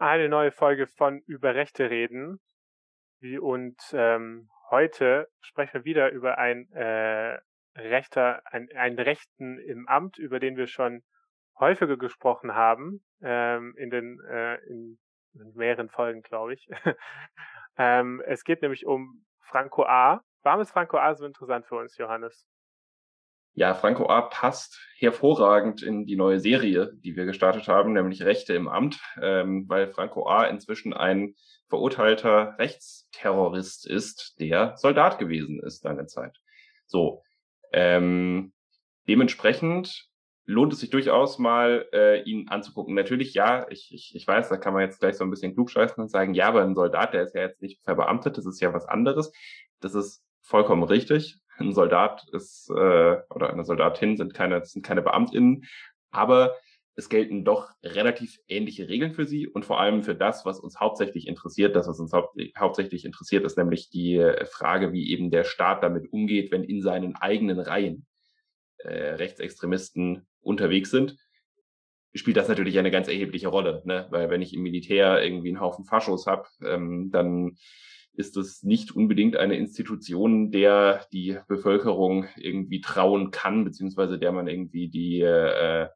eine neue Folge von Über Rechte reden. Wie und ähm, heute sprechen wir wieder über ein äh, Rechter, ein, einen Rechten im Amt, über den wir schon häufiger gesprochen haben, ähm, in den äh, in, in mehreren Folgen, glaube ich. ähm, es geht nämlich um Franco A. Warum ist Franco A so interessant für uns, Johannes? Ja, Franco A. passt hervorragend in die neue Serie, die wir gestartet haben, nämlich Rechte im Amt, ähm, weil Franco A. inzwischen ein verurteilter Rechtsterrorist ist, der Soldat gewesen ist lange Zeit. So, ähm, dementsprechend lohnt es sich durchaus mal, äh, ihn anzugucken. Natürlich, ja, ich, ich, ich weiß, da kann man jetzt gleich so ein bisschen klugscheißen und sagen, ja, aber ein Soldat, der ist ja jetzt nicht verbeamtet, das ist ja was anderes. Das ist vollkommen richtig ein Soldat ist äh, oder eine Soldatin sind keine, sind keine BeamtInnen, aber es gelten doch relativ ähnliche Regeln für sie und vor allem für das, was uns hauptsächlich interessiert. Das, was uns hau hauptsächlich interessiert, ist nämlich die Frage, wie eben der Staat damit umgeht, wenn in seinen eigenen Reihen äh, Rechtsextremisten unterwegs sind. Spielt das natürlich eine ganz erhebliche Rolle, ne? weil wenn ich im Militär irgendwie einen Haufen Faschos habe, ähm, dann ist es nicht unbedingt eine Institution, der die Bevölkerung irgendwie trauen kann, beziehungsweise der man irgendwie die, äh,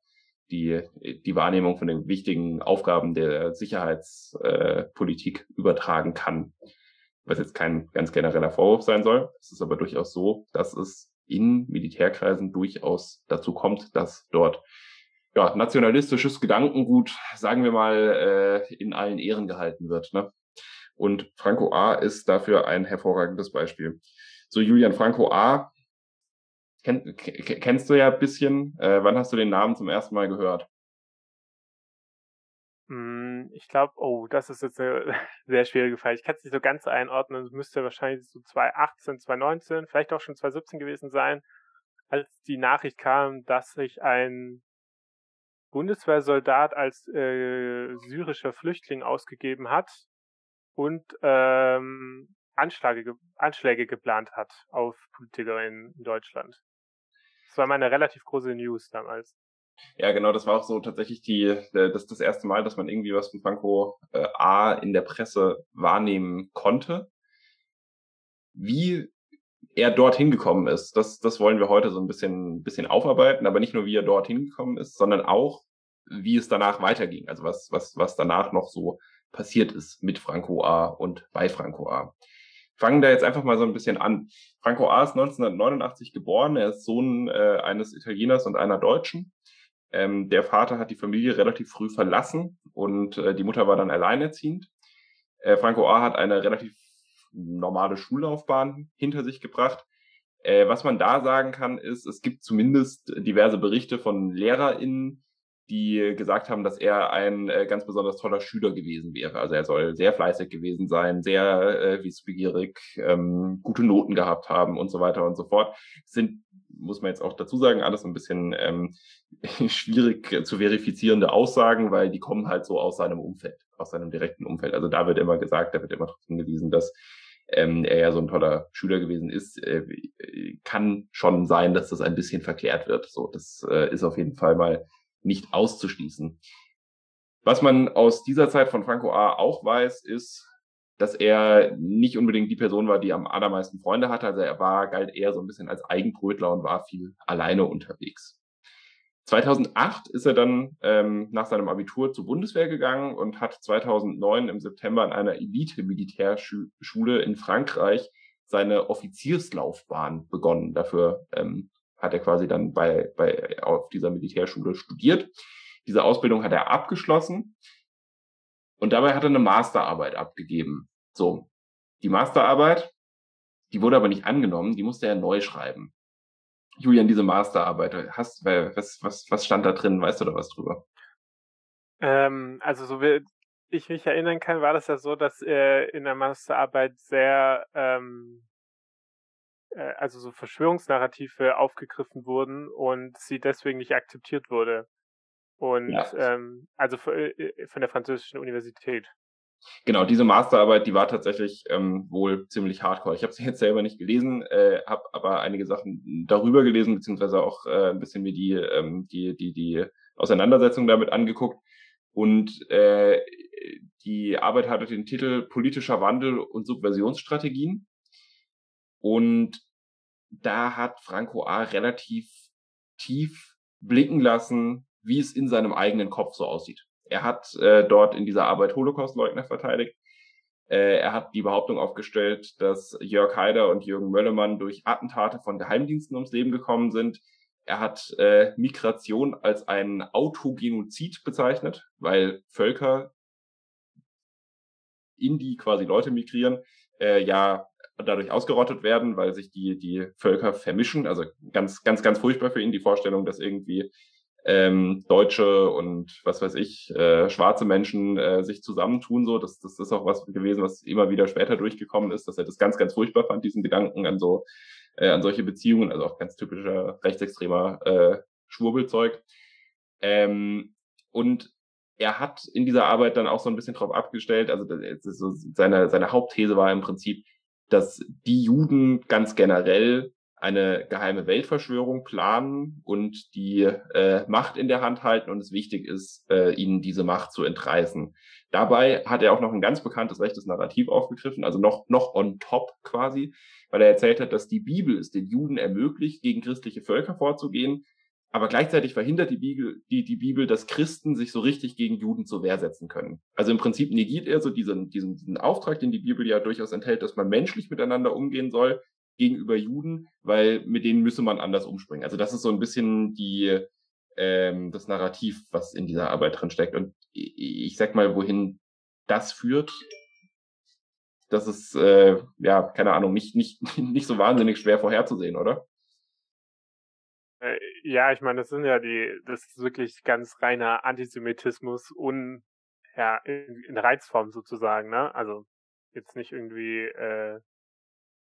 die, die Wahrnehmung von den wichtigen Aufgaben der Sicherheitspolitik äh, übertragen kann. Was jetzt kein ganz genereller Vorwurf sein soll. Es ist aber durchaus so, dass es in Militärkreisen durchaus dazu kommt, dass dort ja, nationalistisches Gedankengut, sagen wir mal, äh, in allen Ehren gehalten wird. Ne? Und Franco A. ist dafür ein hervorragendes Beispiel. So, Julian Franco A. Kenn, kennst du ja ein bisschen. Äh, wann hast du den Namen zum ersten Mal gehört? Hm, ich glaube, oh, das ist jetzt eine sehr schwierige Frage. Ich kann es nicht so ganz einordnen. Es müsste wahrscheinlich so 2018, 2019, vielleicht auch schon 2017 gewesen sein, als die Nachricht kam, dass sich ein Bundeswehrsoldat als äh, syrischer Flüchtling ausgegeben hat und ähm, Anschläge, Anschläge geplant hat auf Politiker in, Deutschland. Das war meine relativ große News damals. Ja, genau, das war auch so tatsächlich die, das, das erste Mal, dass man irgendwie was von Franco äh, A in der Presse wahrnehmen konnte. Wie er dorthin gekommen ist, das, das wollen wir heute so ein bisschen, bisschen aufarbeiten, aber nicht nur wie er dorthin gekommen ist, sondern auch, wie es danach weiterging. Also was, was, was danach noch so passiert ist mit Franco A. und bei Franco A. Fangen da jetzt einfach mal so ein bisschen an. Franco A. ist 1989 geboren. Er ist Sohn äh, eines Italieners und einer Deutschen. Ähm, der Vater hat die Familie relativ früh verlassen und äh, die Mutter war dann alleinerziehend. Äh, Franco A. hat eine relativ normale Schullaufbahn hinter sich gebracht. Äh, was man da sagen kann, ist, es gibt zumindest diverse Berichte von LehrerInnen, die gesagt haben, dass er ein äh, ganz besonders toller Schüler gewesen wäre. Also er soll sehr fleißig gewesen sein, sehr äh, wissbegierig, ähm, gute Noten gehabt haben und so weiter und so fort. Sind, muss man jetzt auch dazu sagen, alles ein bisschen ähm, schwierig zu verifizierende Aussagen, weil die kommen halt so aus seinem Umfeld, aus seinem direkten Umfeld. Also da wird immer gesagt, da wird immer darauf hingewiesen, dass ähm, er ja so ein toller Schüler gewesen ist, äh, kann schon sein, dass das ein bisschen verklärt wird. So, das äh, ist auf jeden Fall mal nicht auszuschließen. Was man aus dieser Zeit von Franco A. auch weiß, ist, dass er nicht unbedingt die Person war, die am allermeisten Freunde hatte. Also er war, galt eher so ein bisschen als Eigenbrötler und war viel alleine unterwegs. 2008 ist er dann ähm, nach seinem Abitur zur Bundeswehr gegangen und hat 2009 im September an einer Elite-Militärschule in Frankreich seine Offizierslaufbahn begonnen. Dafür ähm, hat er quasi dann bei, bei, auf dieser Militärschule studiert. Diese Ausbildung hat er abgeschlossen und dabei hat er eine Masterarbeit abgegeben. So, die Masterarbeit, die wurde aber nicht angenommen, die musste er neu schreiben. Julian, diese Masterarbeit, hast, was, was, was stand da drin? Weißt du da was drüber? Ähm, also so wie ich mich erinnern kann, war das ja so, dass er in der Masterarbeit sehr ähm, äh, also so Verschwörungsnarrative aufgegriffen wurden und sie deswegen nicht akzeptiert wurde. Und ja. ähm, also äh, äh, von der französischen Universität. Genau, diese Masterarbeit, die war tatsächlich ähm, wohl ziemlich hardcore. Ich habe sie jetzt selber nicht gelesen, äh, habe aber einige Sachen darüber gelesen, beziehungsweise auch äh, ein bisschen mir die, ähm, die, die, die Auseinandersetzung damit angeguckt. Und äh, die Arbeit hatte den Titel Politischer Wandel und Subversionsstrategien. Und da hat Franco A. relativ tief blicken lassen, wie es in seinem eigenen Kopf so aussieht. Er hat äh, dort in dieser Arbeit Holocaustleugner verteidigt. Äh, er hat die Behauptung aufgestellt, dass Jörg Haider und Jürgen Möllemann durch Attentate von Geheimdiensten ums Leben gekommen sind. Er hat äh, Migration als ein Autogenozid bezeichnet, weil Völker, in die quasi Leute migrieren, äh, ja dadurch ausgerottet werden, weil sich die, die Völker vermischen. Also ganz, ganz, ganz furchtbar für ihn die Vorstellung, dass irgendwie ähm, Deutsche und was weiß ich, äh, schwarze Menschen äh, sich zusammentun. So, das, das ist auch was gewesen, was immer wieder später durchgekommen ist, dass er das ganz, ganz furchtbar fand, diesen Gedanken an so, äh, an solche Beziehungen, also auch ganz typischer rechtsextremer äh, Schwurbelzeug. Ähm, und er hat in dieser Arbeit dann auch so ein bisschen drauf abgestellt, also so seine, seine Hauptthese war im Prinzip, dass die Juden ganz generell eine geheime Weltverschwörung planen und die äh, Macht in der Hand halten und es wichtig ist, äh, ihnen diese Macht zu entreißen. Dabei hat er auch noch ein ganz bekanntes rechtes Narrativ aufgegriffen, also noch, noch on top quasi, weil er erzählt hat, dass die Bibel es den Juden ermöglicht, gegen christliche Völker vorzugehen, aber gleichzeitig verhindert die Bibel, die, die Bibel, dass Christen sich so richtig gegen Juden zur Wehr setzen können. Also im Prinzip negiert er so diesen, diesen, diesen Auftrag, den die Bibel ja durchaus enthält, dass man menschlich miteinander umgehen soll, gegenüber Juden, weil mit denen müsse man anders umspringen. Also das ist so ein bisschen die ähm, das Narrativ, was in dieser Arbeit drin steckt. Und ich sag mal, wohin das führt, das ist äh, ja keine Ahnung, nicht nicht nicht so wahnsinnig schwer vorherzusehen, oder? Äh, ja, ich meine, das sind ja die, das ist wirklich ganz reiner Antisemitismus und ja in, in Reizform sozusagen, ne? Also jetzt nicht irgendwie äh,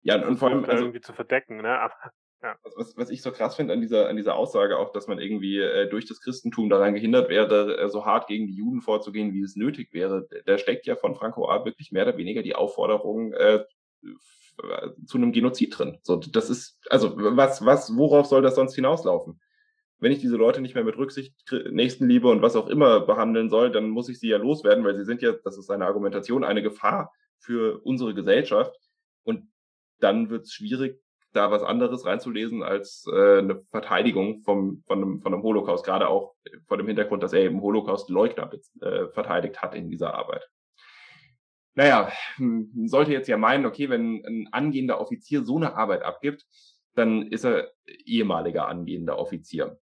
ja, und vor allem also, irgendwie zu verdecken, ne? Aber, ja. Was, was ich so krass finde an dieser, an dieser Aussage auch, dass man irgendwie äh, durch das Christentum daran gehindert wäre, äh, so hart gegen die Juden vorzugehen, wie es nötig wäre, da steckt ja von Franco A. wirklich mehr oder weniger die Aufforderung äh, zu einem Genozid drin. So, das ist, also was, was, worauf soll das sonst hinauslaufen? Wenn ich diese Leute nicht mehr mit Rücksicht, Nächstenliebe und was auch immer behandeln soll, dann muss ich sie ja loswerden, weil sie sind ja, das ist seine Argumentation, eine Gefahr für unsere Gesellschaft. Und dann wird es schwierig, da was anderes reinzulesen als äh, eine Verteidigung vom, von, einem, von einem Holocaust, gerade auch vor dem Hintergrund, dass er eben Holocaust-Leugner äh, verteidigt hat in dieser Arbeit. Naja, hm, sollte jetzt ja meinen, okay, wenn ein angehender Offizier so eine Arbeit abgibt, dann ist er ehemaliger angehender Offizier.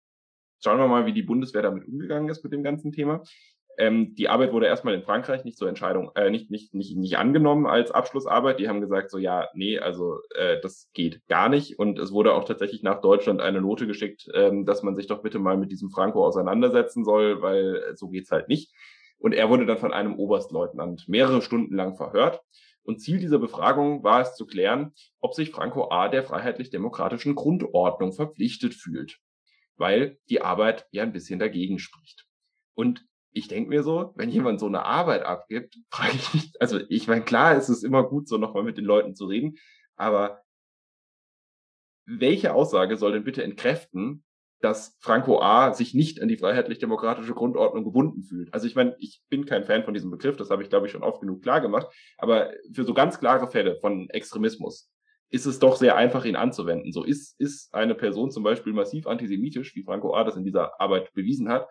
Schauen wir mal, wie die Bundeswehr damit umgegangen ist mit dem ganzen Thema. Ähm, die Arbeit wurde erstmal in Frankreich nicht zur Entscheidung, äh, nicht, nicht, nicht, nicht angenommen als Abschlussarbeit. Die haben gesagt, so ja, nee, also äh, das geht gar nicht. Und es wurde auch tatsächlich nach Deutschland eine Note geschickt, ähm, dass man sich doch bitte mal mit diesem Franco auseinandersetzen soll, weil so geht's halt nicht. Und er wurde dann von einem Oberstleutnant mehrere Stunden lang verhört. Und Ziel dieser Befragung war es zu klären, ob sich Franco A. der freiheitlich-demokratischen Grundordnung verpflichtet fühlt, weil die Arbeit ja ein bisschen dagegen spricht. Und ich denke mir so, wenn jemand so eine Arbeit abgibt, frage ich mich, also ich meine, klar ist es immer gut, so nochmal mit den Leuten zu reden, aber welche Aussage soll denn bitte entkräften, dass Franco A. sich nicht an die freiheitlich-demokratische Grundordnung gebunden fühlt. Also ich meine, ich bin kein Fan von diesem Begriff, das habe ich, glaube ich, schon oft genug klar gemacht, aber für so ganz klare Fälle von Extremismus ist es doch sehr einfach, ihn anzuwenden. So ist, ist eine Person zum Beispiel massiv antisemitisch, wie Franco A. das in dieser Arbeit bewiesen hat,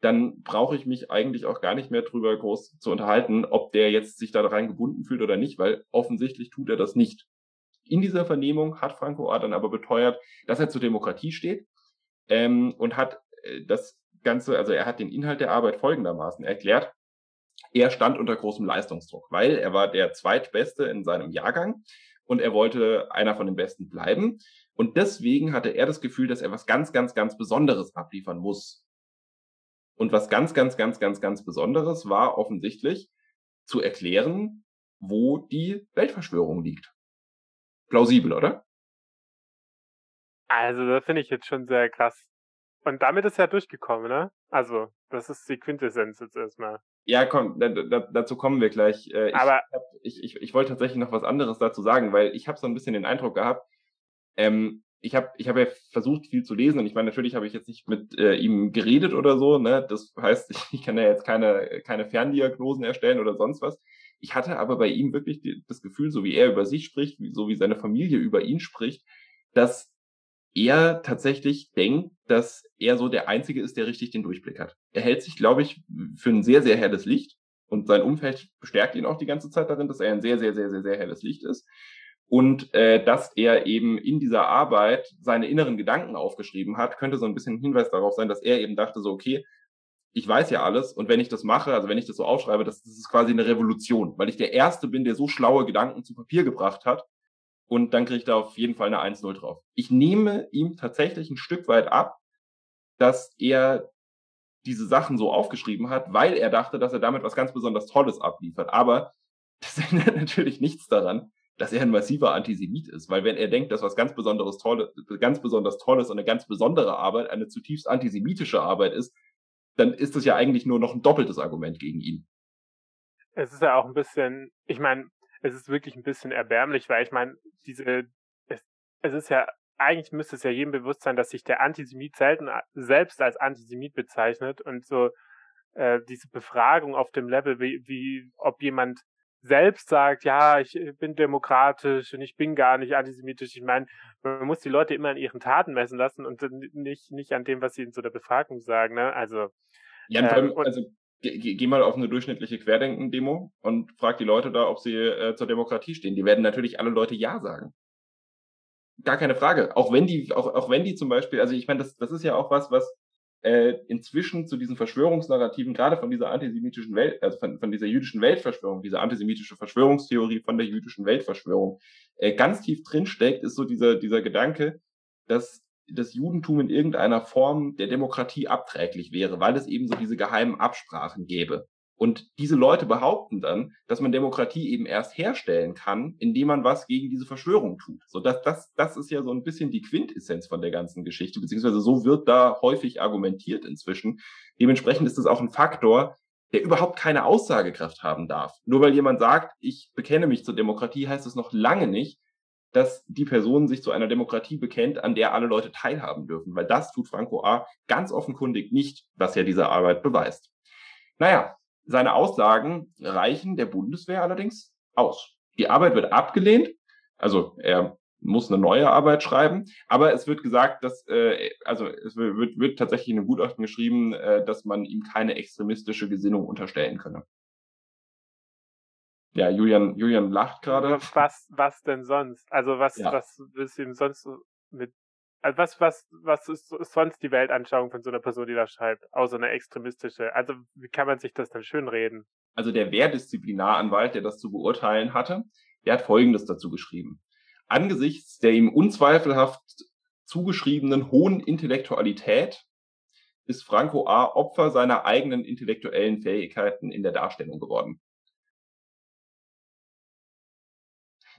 dann brauche ich mich eigentlich auch gar nicht mehr drüber groß zu unterhalten, ob der jetzt sich da rein gebunden fühlt oder nicht, weil offensichtlich tut er das nicht. In dieser Vernehmung hat Franco A. dann aber beteuert, dass er zur Demokratie steht ähm, und hat äh, das Ganze, also er hat den Inhalt der Arbeit folgendermaßen erklärt. Er stand unter großem Leistungsdruck, weil er war der zweitbeste in seinem Jahrgang und er wollte einer von den Besten bleiben. Und deswegen hatte er das Gefühl, dass er was ganz, ganz, ganz Besonderes abliefern muss. Und was ganz, ganz, ganz, ganz, ganz Besonderes war offensichtlich zu erklären, wo die Weltverschwörung liegt. Plausibel, oder? Also, das finde ich jetzt schon sehr krass. Und damit ist er durchgekommen, ne? Also, das ist die Quintessenz jetzt erstmal. Ja, komm, da, da, dazu kommen wir gleich. Äh, Aber ich, ich, ich, ich wollte tatsächlich noch was anderes dazu sagen, weil ich habe so ein bisschen den Eindruck gehabt, ähm, ich habe ich hab ja versucht, viel zu lesen und ich meine, natürlich habe ich jetzt nicht mit äh, ihm geredet oder so, ne? Das heißt, ich, ich kann ja jetzt keine, keine Ferndiagnosen erstellen oder sonst was. Ich hatte aber bei ihm wirklich die, das Gefühl, so wie er über sich spricht, so wie seine Familie über ihn spricht, dass er tatsächlich denkt, dass er so der Einzige ist, der richtig den Durchblick hat. Er hält sich, glaube ich, für ein sehr, sehr helles Licht und sein Umfeld bestärkt ihn auch die ganze Zeit darin, dass er ein sehr, sehr, sehr, sehr, sehr helles Licht ist und äh, dass er eben in dieser Arbeit seine inneren Gedanken aufgeschrieben hat, könnte so ein bisschen ein Hinweis darauf sein, dass er eben dachte so, okay, ich weiß ja alles und wenn ich das mache, also wenn ich das so aufschreibe, das, das ist quasi eine Revolution, weil ich der Erste bin, der so schlaue Gedanken zu Papier gebracht hat und dann kriege ich da auf jeden Fall eine 1-0 drauf. Ich nehme ihm tatsächlich ein Stück weit ab, dass er diese Sachen so aufgeschrieben hat, weil er dachte, dass er damit was ganz besonders Tolles abliefert. Aber das ändert natürlich nichts daran, dass er ein massiver Antisemit ist, weil wenn er denkt, dass was ganz besonderes Tolles, ganz besonders Tolles und eine ganz besondere Arbeit eine zutiefst antisemitische Arbeit ist, dann ist das ja eigentlich nur noch ein doppeltes Argument gegen ihn. Es ist ja auch ein bisschen, ich meine, es ist wirklich ein bisschen erbärmlich, weil ich meine, diese, es, es ist ja, eigentlich müsste es ja jedem bewusst sein, dass sich der Antisemit selten selbst als Antisemit bezeichnet und so äh, diese Befragung auf dem Level, wie, wie ob jemand selbst sagt, ja, ich bin demokratisch und ich bin gar nicht antisemitisch. Ich meine, man muss die Leute immer an ihren Taten messen lassen und nicht, nicht an dem, was sie in so der Befragung sagen. Ne? Also, ja, vor allem, ähm, also geh, geh mal auf eine durchschnittliche Querdenken-Demo und frag die Leute da, ob sie äh, zur Demokratie stehen. Die werden natürlich alle Leute Ja sagen. Gar keine Frage. Auch wenn die, auch, auch wenn die zum Beispiel, also ich meine, das, das ist ja auch was, was äh, inzwischen zu diesen Verschwörungsnarrativen, gerade von dieser antisemitischen Welt, also von, von dieser jüdischen Weltverschwörung, dieser antisemitische Verschwörungstheorie von der jüdischen Weltverschwörung, äh, ganz tief drinsteckt, ist so dieser, dieser Gedanke, dass das Judentum in irgendeiner Form der Demokratie abträglich wäre, weil es eben so diese geheimen Absprachen gäbe. Und diese Leute behaupten dann, dass man Demokratie eben erst herstellen kann, indem man was gegen diese Verschwörung tut. So, das, das, das ist ja so ein bisschen die Quintessenz von der ganzen Geschichte, beziehungsweise so wird da häufig argumentiert inzwischen. Dementsprechend ist es auch ein Faktor, der überhaupt keine Aussagekraft haben darf. Nur weil jemand sagt, ich bekenne mich zur Demokratie, heißt es noch lange nicht, dass die Person sich zu einer Demokratie bekennt, an der alle Leute teilhaben dürfen, weil das tut Franco A. ganz offenkundig nicht, was ja diese Arbeit beweist. Naja, seine Aussagen reichen der Bundeswehr allerdings aus. Die Arbeit wird abgelehnt, also er muss eine neue Arbeit schreiben, aber es wird gesagt, dass äh, also es wird, wird tatsächlich in einem Gutachten geschrieben, äh, dass man ihm keine extremistische Gesinnung unterstellen könne. Ja, Julian, Julian lacht gerade. Was, was denn sonst? Also was, ja. was willst du ihm sonst mit also was, was, was ist sonst die Weltanschauung von so einer Person, die da schreibt, außer eine extremistische? Also wie kann man sich das dann schönreden? Also der Wehrdisziplinaranwalt, der das zu beurteilen hatte, der hat Folgendes dazu geschrieben. Angesichts der ihm unzweifelhaft zugeschriebenen hohen Intellektualität ist Franco A. Opfer seiner eigenen intellektuellen Fähigkeiten in der Darstellung geworden.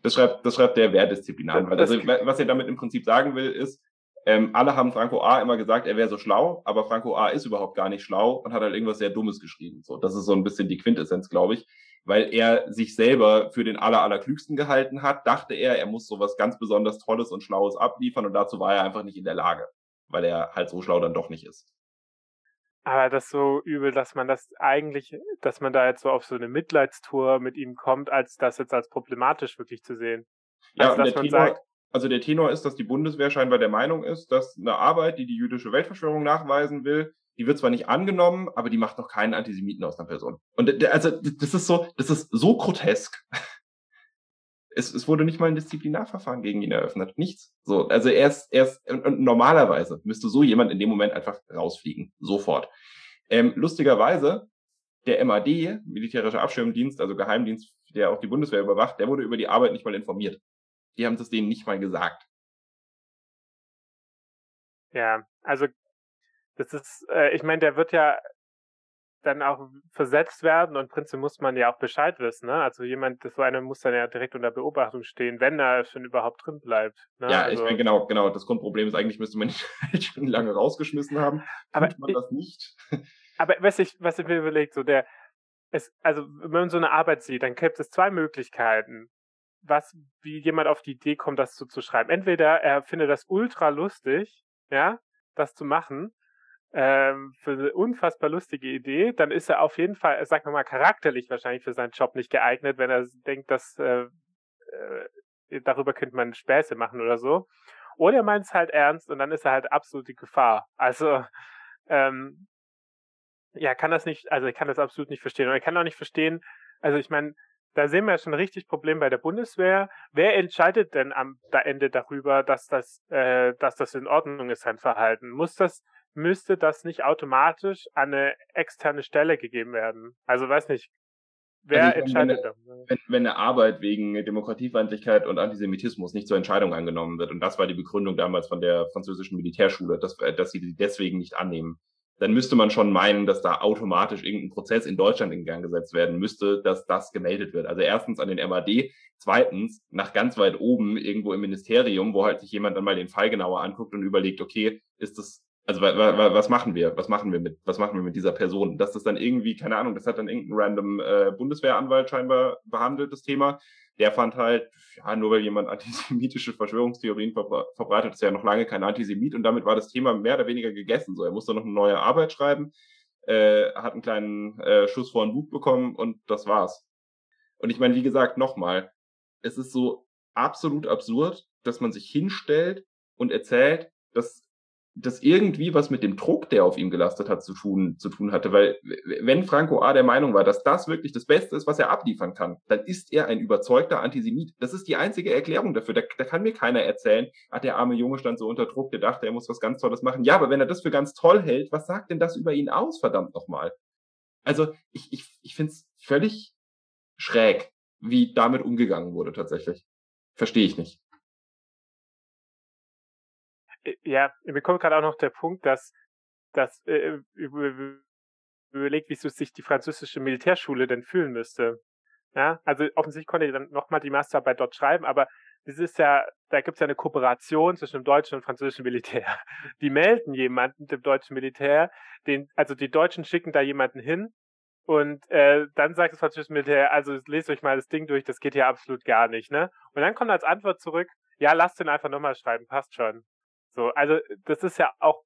Das schreibt, das schreibt der Wehrdisziplinaranwalt. Also was er damit im Prinzip sagen will, ist, ähm, alle haben Franco A. immer gesagt, er wäre so schlau, aber Franco A. ist überhaupt gar nicht schlau und hat halt irgendwas sehr Dummes geschrieben. So, das ist so ein bisschen die Quintessenz, glaube ich, weil er sich selber für den aller, allerklügsten gehalten hat, dachte er, er muss sowas ganz besonders Tolles und Schlaues abliefern und dazu war er einfach nicht in der Lage, weil er halt so schlau dann doch nicht ist. Aber das so übel, dass man das eigentlich, dass man da jetzt so auf so eine Mitleidstour mit ihm kommt, als das jetzt als problematisch wirklich zu sehen. Ja, also, dass man Tenor, sagt, also der Tenor ist, dass die Bundeswehr scheinbar der Meinung ist, dass eine Arbeit, die die jüdische Weltverschwörung nachweisen will, die wird zwar nicht angenommen, aber die macht noch keinen Antisemiten aus einer Person. Und also das ist so, das ist so grotesk. Es, es wurde nicht mal ein Disziplinarverfahren gegen ihn eröffnet. Nichts. So, also er ist, er ist, und normalerweise müsste so jemand in dem Moment einfach rausfliegen. Sofort. Ähm, lustigerweise, der MAD, militärischer Abschirmdienst, also Geheimdienst, der auch die Bundeswehr überwacht, der wurde über die Arbeit nicht mal informiert. Die haben das denen nicht mal gesagt. Ja, also das ist, äh, ich meine, der wird ja dann auch versetzt werden und prinzipiell muss man ja auch Bescheid wissen, ne? Also jemand, das so einer muss dann ja direkt unter Beobachtung stehen, wenn er schon überhaupt drin bleibt. Ne? Ja, also, ich meine, genau, genau. Das Grundproblem ist eigentlich, müsste man ihn halt schon lange rausgeschmissen haben. Aber Tut man ich, das nicht. aber was ich, was ich mir überlegt, so der, es, also wenn man so eine Arbeit sieht, dann gibt es zwei Möglichkeiten was, wie jemand auf die Idee kommt, das so zu schreiben. Entweder er findet das ultra lustig, ja, das zu machen, ähm, für eine unfassbar lustige Idee, dann ist er auf jeden Fall, sagen wir mal, charakterlich wahrscheinlich für seinen Job nicht geeignet, wenn er denkt, dass äh, äh, darüber könnte man Späße machen oder so. Oder er meint es halt ernst und dann ist er halt absolute Gefahr. Also, ähm, ja, kann das nicht, also ich kann das absolut nicht verstehen. Und ich kann auch nicht verstehen, also ich meine, da sehen wir schon richtig Problem bei der Bundeswehr. Wer entscheidet denn am Ende darüber, dass das, äh, dass das in Ordnung ist, sein Verhalten? Muss das müsste das nicht automatisch an eine externe Stelle gegeben werden. Also weiß nicht, wer also entscheidet wenn, da? Wenn, wenn eine Arbeit wegen Demokratiefeindlichkeit und Antisemitismus nicht zur Entscheidung angenommen wird, und das war die Begründung damals von der französischen Militärschule, dass, dass sie die deswegen nicht annehmen, dann müsste man schon meinen, dass da automatisch irgendein Prozess in Deutschland in Gang gesetzt werden müsste, dass das gemeldet wird. Also erstens an den MAD, zweitens nach ganz weit oben irgendwo im Ministerium, wo halt sich jemand dann mal den Fall genauer anguckt und überlegt, okay, ist das also was machen wir? Was machen wir mit, was machen wir mit dieser Person? Dass das dann irgendwie, keine Ahnung, das hat dann irgendein random äh, Bundeswehranwalt scheinbar behandelt, das Thema. Der fand halt, ja, nur weil jemand antisemitische Verschwörungstheorien verbre verbreitet, ist ja noch lange kein Antisemit und damit war das Thema mehr oder weniger gegessen. So, er musste noch eine neue Arbeit schreiben, äh, hat einen kleinen äh, Schuss vor den Bug bekommen und das war's. Und ich meine, wie gesagt, nochmal, es ist so absolut absurd, dass man sich hinstellt und erzählt, dass das irgendwie was mit dem Druck, der auf ihm gelastet hat, zu tun, zu tun hatte. Weil wenn Franco A. der Meinung war, dass das wirklich das Beste ist, was er abliefern kann, dann ist er ein überzeugter Antisemit. Das ist die einzige Erklärung dafür. Da, da kann mir keiner erzählen, hat der arme Junge stand so unter Druck, der dachte, er muss was ganz Tolles machen. Ja, aber wenn er das für ganz toll hält, was sagt denn das über ihn aus, verdammt nochmal? Also ich, ich, ich finde es völlig schräg, wie damit umgegangen wurde tatsächlich. Verstehe ich nicht. Äh, ja, mir kommt gerade auch noch der Punkt, dass dass äh, überlegt, wie sich die französische Militärschule denn fühlen müsste. Ja, also offensichtlich konnte ich dann nochmal die Masterarbeit dort schreiben, aber das ist ja, da gibt es ja eine Kooperation zwischen dem deutschen und französischen Militär. Die melden jemanden dem deutschen Militär, den, also die Deutschen schicken da jemanden hin und äh, dann sagt das französische Militär, also lest euch mal das Ding durch, das geht ja absolut gar nicht, ne? Und dann kommt als Antwort zurück, ja, lasst den einfach nochmal schreiben, passt schon. So, also das ist ja auch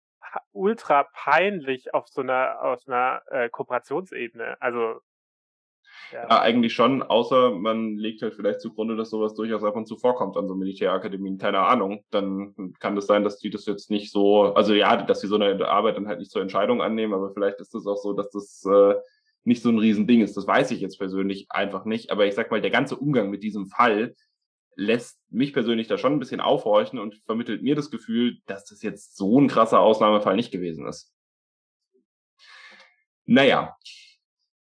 ultra peinlich auf so einer aus einer äh, Kooperationsebene. Also ja. ja. eigentlich schon, außer man legt halt vielleicht zugrunde, dass sowas durchaus ab und zu vorkommt an so Militärakademien, keine Ahnung. Dann kann das sein, dass die das jetzt nicht so, also ja, dass sie so eine Arbeit dann halt nicht zur Entscheidung annehmen, aber vielleicht ist das auch so, dass das äh, nicht so ein Riesending ist. Das weiß ich jetzt persönlich einfach nicht. Aber ich sag mal, der ganze Umgang mit diesem Fall lässt mich persönlich da schon ein bisschen aufhorchen und vermittelt mir das Gefühl, dass das jetzt so ein krasser Ausnahmefall nicht gewesen ist. Naja,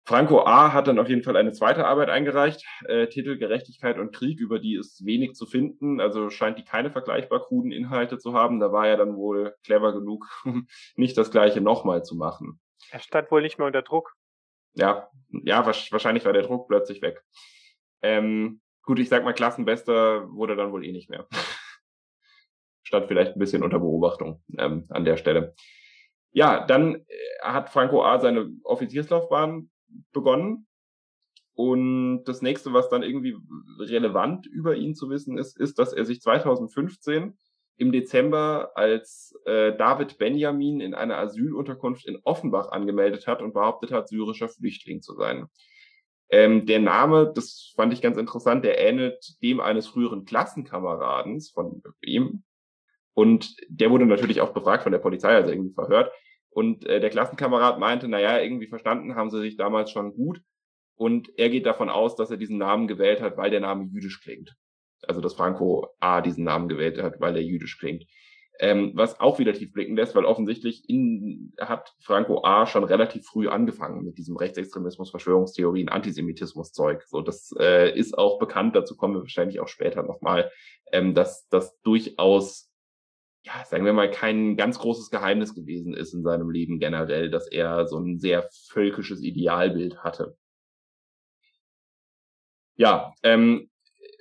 Franco A. hat dann auf jeden Fall eine zweite Arbeit eingereicht, äh, Titel Gerechtigkeit und Krieg, über die ist wenig zu finden, also scheint die keine vergleichbar kruden Inhalte zu haben. Da war er dann wohl clever genug, nicht das gleiche nochmal zu machen. Er stand wohl nicht mehr unter Druck. Ja, ja, wahrscheinlich war der Druck plötzlich weg. Ähm, Gut, ich sag mal, Klassenbester wurde dann wohl eh nicht mehr. Stand vielleicht ein bisschen unter Beobachtung ähm, an der Stelle. Ja, dann äh, hat Franco A. seine Offizierslaufbahn begonnen. Und das nächste, was dann irgendwie relevant über ihn zu wissen ist, ist, dass er sich 2015 im Dezember als äh, David Benjamin in einer Asylunterkunft in Offenbach angemeldet hat und behauptet hat, syrischer Flüchtling zu sein. Ähm, der Name, das fand ich ganz interessant, der ähnelt dem eines früheren Klassenkameradens von ihm. Und der wurde natürlich auch befragt von der Polizei, also irgendwie verhört. Und äh, der Klassenkamerad meinte, naja, irgendwie verstanden haben sie sich damals schon gut. Und er geht davon aus, dass er diesen Namen gewählt hat, weil der Name jüdisch klingt. Also dass Franco A diesen Namen gewählt hat, weil er jüdisch klingt. Ähm, was auch wieder tief blicken lässt, weil offensichtlich in, hat Franco A. schon relativ früh angefangen mit diesem Rechtsextremismus, Verschwörungstheorien, Antisemitismus-Zeug. So, das äh, ist auch bekannt, dazu kommen wir wahrscheinlich auch später nochmal, ähm, dass das durchaus, ja, sagen wir mal, kein ganz großes Geheimnis gewesen ist in seinem Leben generell, dass er so ein sehr völkisches Idealbild hatte. Ja, ähm,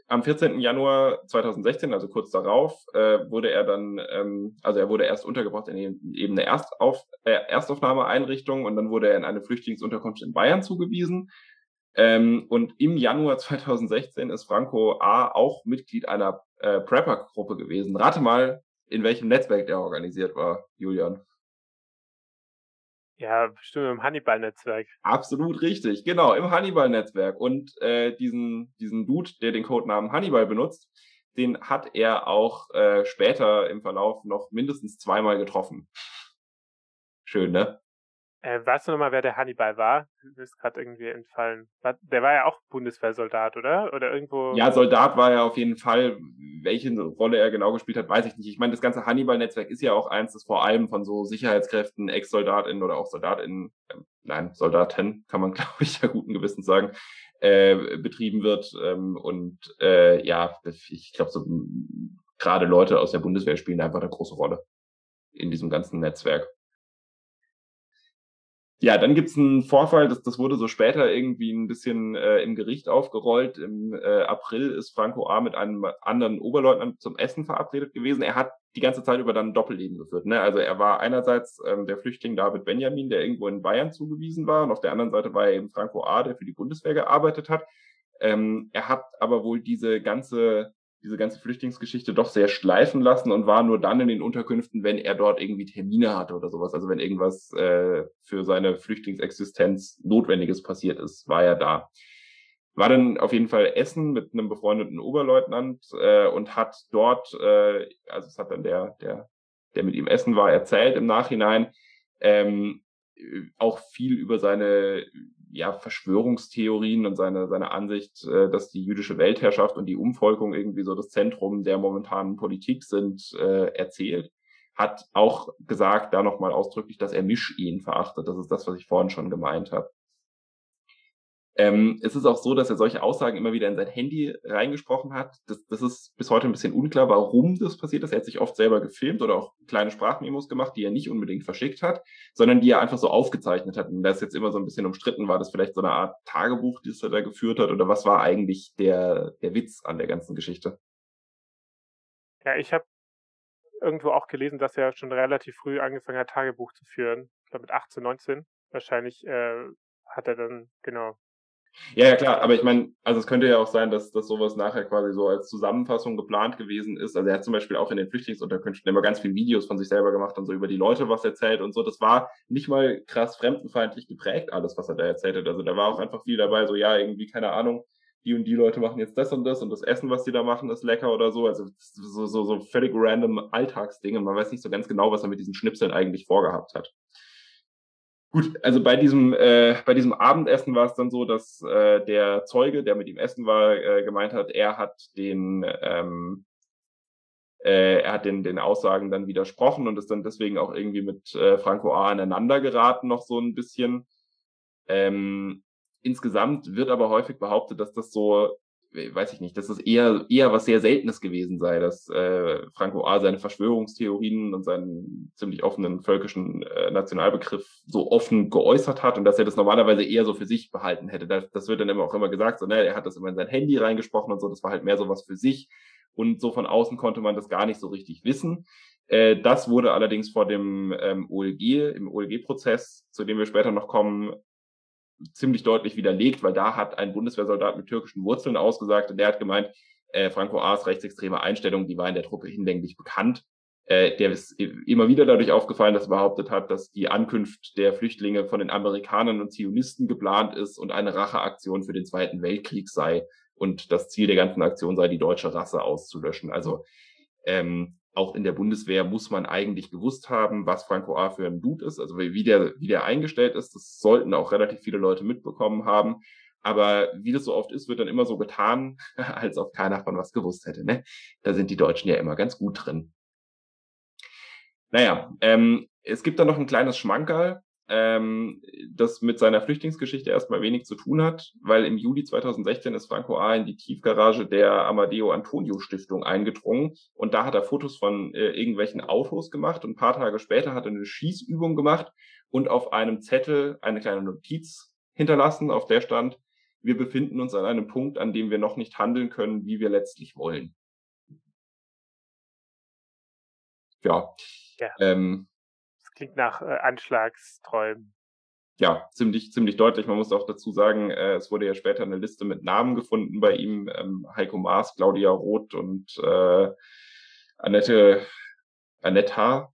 am 14. Januar 2016, also kurz darauf, äh, wurde er dann, ähm, also er wurde erst untergebracht in eben eine Erstauf, äh, Erstaufnahmeeinrichtung und dann wurde er in eine Flüchtlingsunterkunft in Bayern zugewiesen. Ähm, und im Januar 2016 ist Franco A. auch Mitglied einer äh, Prepper-Gruppe gewesen. Rate mal, in welchem Netzwerk der organisiert war, Julian. Ja, bestimmt im Hannibal-Netzwerk. Absolut richtig, genau, im Hannibal-Netzwerk. Und äh, diesen, diesen Dude, der den Codenamen Hannibal benutzt, den hat er auch äh, später im Verlauf noch mindestens zweimal getroffen. Schön, ne? Äh, weißt du nochmal, wer der Hannibal war? Mir ist gerade irgendwie entfallen. Der war ja auch Bundeswehrsoldat, oder? Oder irgendwo. Ja, Soldat war er auf jeden Fall. Welche Rolle er genau gespielt hat, weiß ich nicht. Ich meine, das ganze Hannibal-Netzwerk ist ja auch eins, das vor allem von so Sicherheitskräften, Ex-SoldatInnen oder auch SoldatInnen, äh, nein, Soldaten, kann man, glaube ich, ja guten Gewissens sagen, äh, betrieben wird. Ähm, und äh, ja, ich glaube, so gerade Leute aus der Bundeswehr spielen einfach eine große Rolle in diesem ganzen Netzwerk. Ja, dann gibt's einen Vorfall, das, das wurde so später irgendwie ein bisschen äh, im Gericht aufgerollt. Im äh, April ist Franco A. mit einem anderen Oberleutnant zum Essen verabredet gewesen. Er hat die ganze Zeit über dann ein Doppelleben geführt. Ne? Also er war einerseits ähm, der Flüchtling David Benjamin, der irgendwo in Bayern zugewiesen war, und auf der anderen Seite war er eben Franco A., der für die Bundeswehr gearbeitet hat. Ähm, er hat aber wohl diese ganze diese ganze Flüchtlingsgeschichte doch sehr schleifen lassen und war nur dann in den Unterkünften, wenn er dort irgendwie Termine hatte oder sowas. Also wenn irgendwas äh, für seine Flüchtlingsexistenz Notwendiges passiert ist, war er da. War dann auf jeden Fall Essen mit einem befreundeten Oberleutnant äh, und hat dort, äh, also es hat dann der, der, der mit ihm essen war, erzählt im Nachhinein, ähm, auch viel über seine ja, Verschwörungstheorien und seine, seine Ansicht, äh, dass die jüdische Weltherrschaft und die Umvolkung irgendwie so das Zentrum der momentanen Politik sind, äh, erzählt. Hat auch gesagt, da nochmal ausdrücklich, dass er Misch-ihn verachtet. Das ist das, was ich vorhin schon gemeint habe. Ähm, es ist auch so, dass er solche Aussagen immer wieder in sein Handy reingesprochen hat. Das, das ist bis heute ein bisschen unklar, warum das passiert ist. Er hat sich oft selber gefilmt oder auch kleine Sprachmemos gemacht, die er nicht unbedingt verschickt hat, sondern die er einfach so aufgezeichnet hat. Und das ist jetzt immer so ein bisschen umstritten. War das vielleicht so eine Art Tagebuch, das er da geführt hat? Oder was war eigentlich der, der Witz an der ganzen Geschichte? Ja, ich habe irgendwo auch gelesen, dass er schon relativ früh angefangen hat, Tagebuch zu führen. Ich glaube mit 18, 19. Wahrscheinlich äh, hat er dann, genau, ja, ja, klar, aber ich meine, also es könnte ja auch sein, dass, dass sowas nachher quasi so als Zusammenfassung geplant gewesen ist. Also er hat zum Beispiel auch in den Flüchtlingsunterkünften immer ganz viele Videos von sich selber gemacht und so über die Leute was erzählt und so. Das war nicht mal krass fremdenfeindlich geprägt, alles, was er da erzählt hat. Also da war auch einfach viel dabei, so ja, irgendwie, keine Ahnung, die und die Leute machen jetzt das und das und das Essen, was die da machen, ist lecker oder so. Also so, so, so völlig random Alltagsdinge. Man weiß nicht so ganz genau, was er mit diesen Schnipseln eigentlich vorgehabt hat. Gut, also bei diesem, äh, bei diesem Abendessen war es dann so, dass äh, der Zeuge, der mit ihm essen war, äh, gemeint hat, er hat den, ähm, äh, er hat den, den Aussagen dann widersprochen und ist dann deswegen auch irgendwie mit äh, Franco A. aneinander geraten, noch so ein bisschen. Ähm, insgesamt wird aber häufig behauptet, dass das so weiß ich nicht, dass es eher, eher was sehr Seltenes gewesen sei, dass äh, Franco A. seine Verschwörungstheorien und seinen ziemlich offenen völkischen äh, Nationalbegriff so offen geäußert hat und dass er das normalerweise eher so für sich behalten hätte. Das, das wird dann immer auch immer gesagt, so, ne, er hat das immer in sein Handy reingesprochen und so, das war halt mehr so was für sich und so von außen konnte man das gar nicht so richtig wissen. Äh, das wurde allerdings vor dem ähm, OLG, im OLG-Prozess, zu dem wir später noch kommen, ziemlich deutlich widerlegt, weil da hat ein Bundeswehrsoldat mit türkischen Wurzeln ausgesagt und der hat gemeint, äh, Franco A.'s rechtsextreme Einstellung, die war in der Truppe hinlänglich bekannt. Äh, der ist immer wieder dadurch aufgefallen, dass er behauptet hat, dass die Ankunft der Flüchtlinge von den Amerikanern und Zionisten geplant ist und eine Racheaktion für den Zweiten Weltkrieg sei und das Ziel der ganzen Aktion sei, die deutsche Rasse auszulöschen. Also ähm, auch in der Bundeswehr muss man eigentlich gewusst haben, was Franco A. für ein Dude ist, also wie der, wie der eingestellt ist. Das sollten auch relativ viele Leute mitbekommen haben. Aber wie das so oft ist, wird dann immer so getan, als ob keiner von was gewusst hätte. Ne? Da sind die Deutschen ja immer ganz gut drin. Naja, ähm, es gibt da noch ein kleines Schmankerl ähm, das mit seiner Flüchtlingsgeschichte erstmal wenig zu tun hat, weil im Juli 2016 ist Franco A. in die Tiefgarage der Amadeo Antonio Stiftung eingedrungen und da hat er Fotos von äh, irgendwelchen Autos gemacht und ein paar Tage später hat er eine Schießübung gemacht und auf einem Zettel eine kleine Notiz hinterlassen, auf der stand, wir befinden uns an einem Punkt, an dem wir noch nicht handeln können, wie wir letztlich wollen. Ja. ja. Ähm, klingt nach äh, Anschlagsträumen. ja, ziemlich, ziemlich deutlich. Man muss auch dazu sagen, äh, es wurde ja später eine Liste mit Namen gefunden bei ihm. Ähm, Heiko Maas, Claudia Roth und äh, Annette, Annette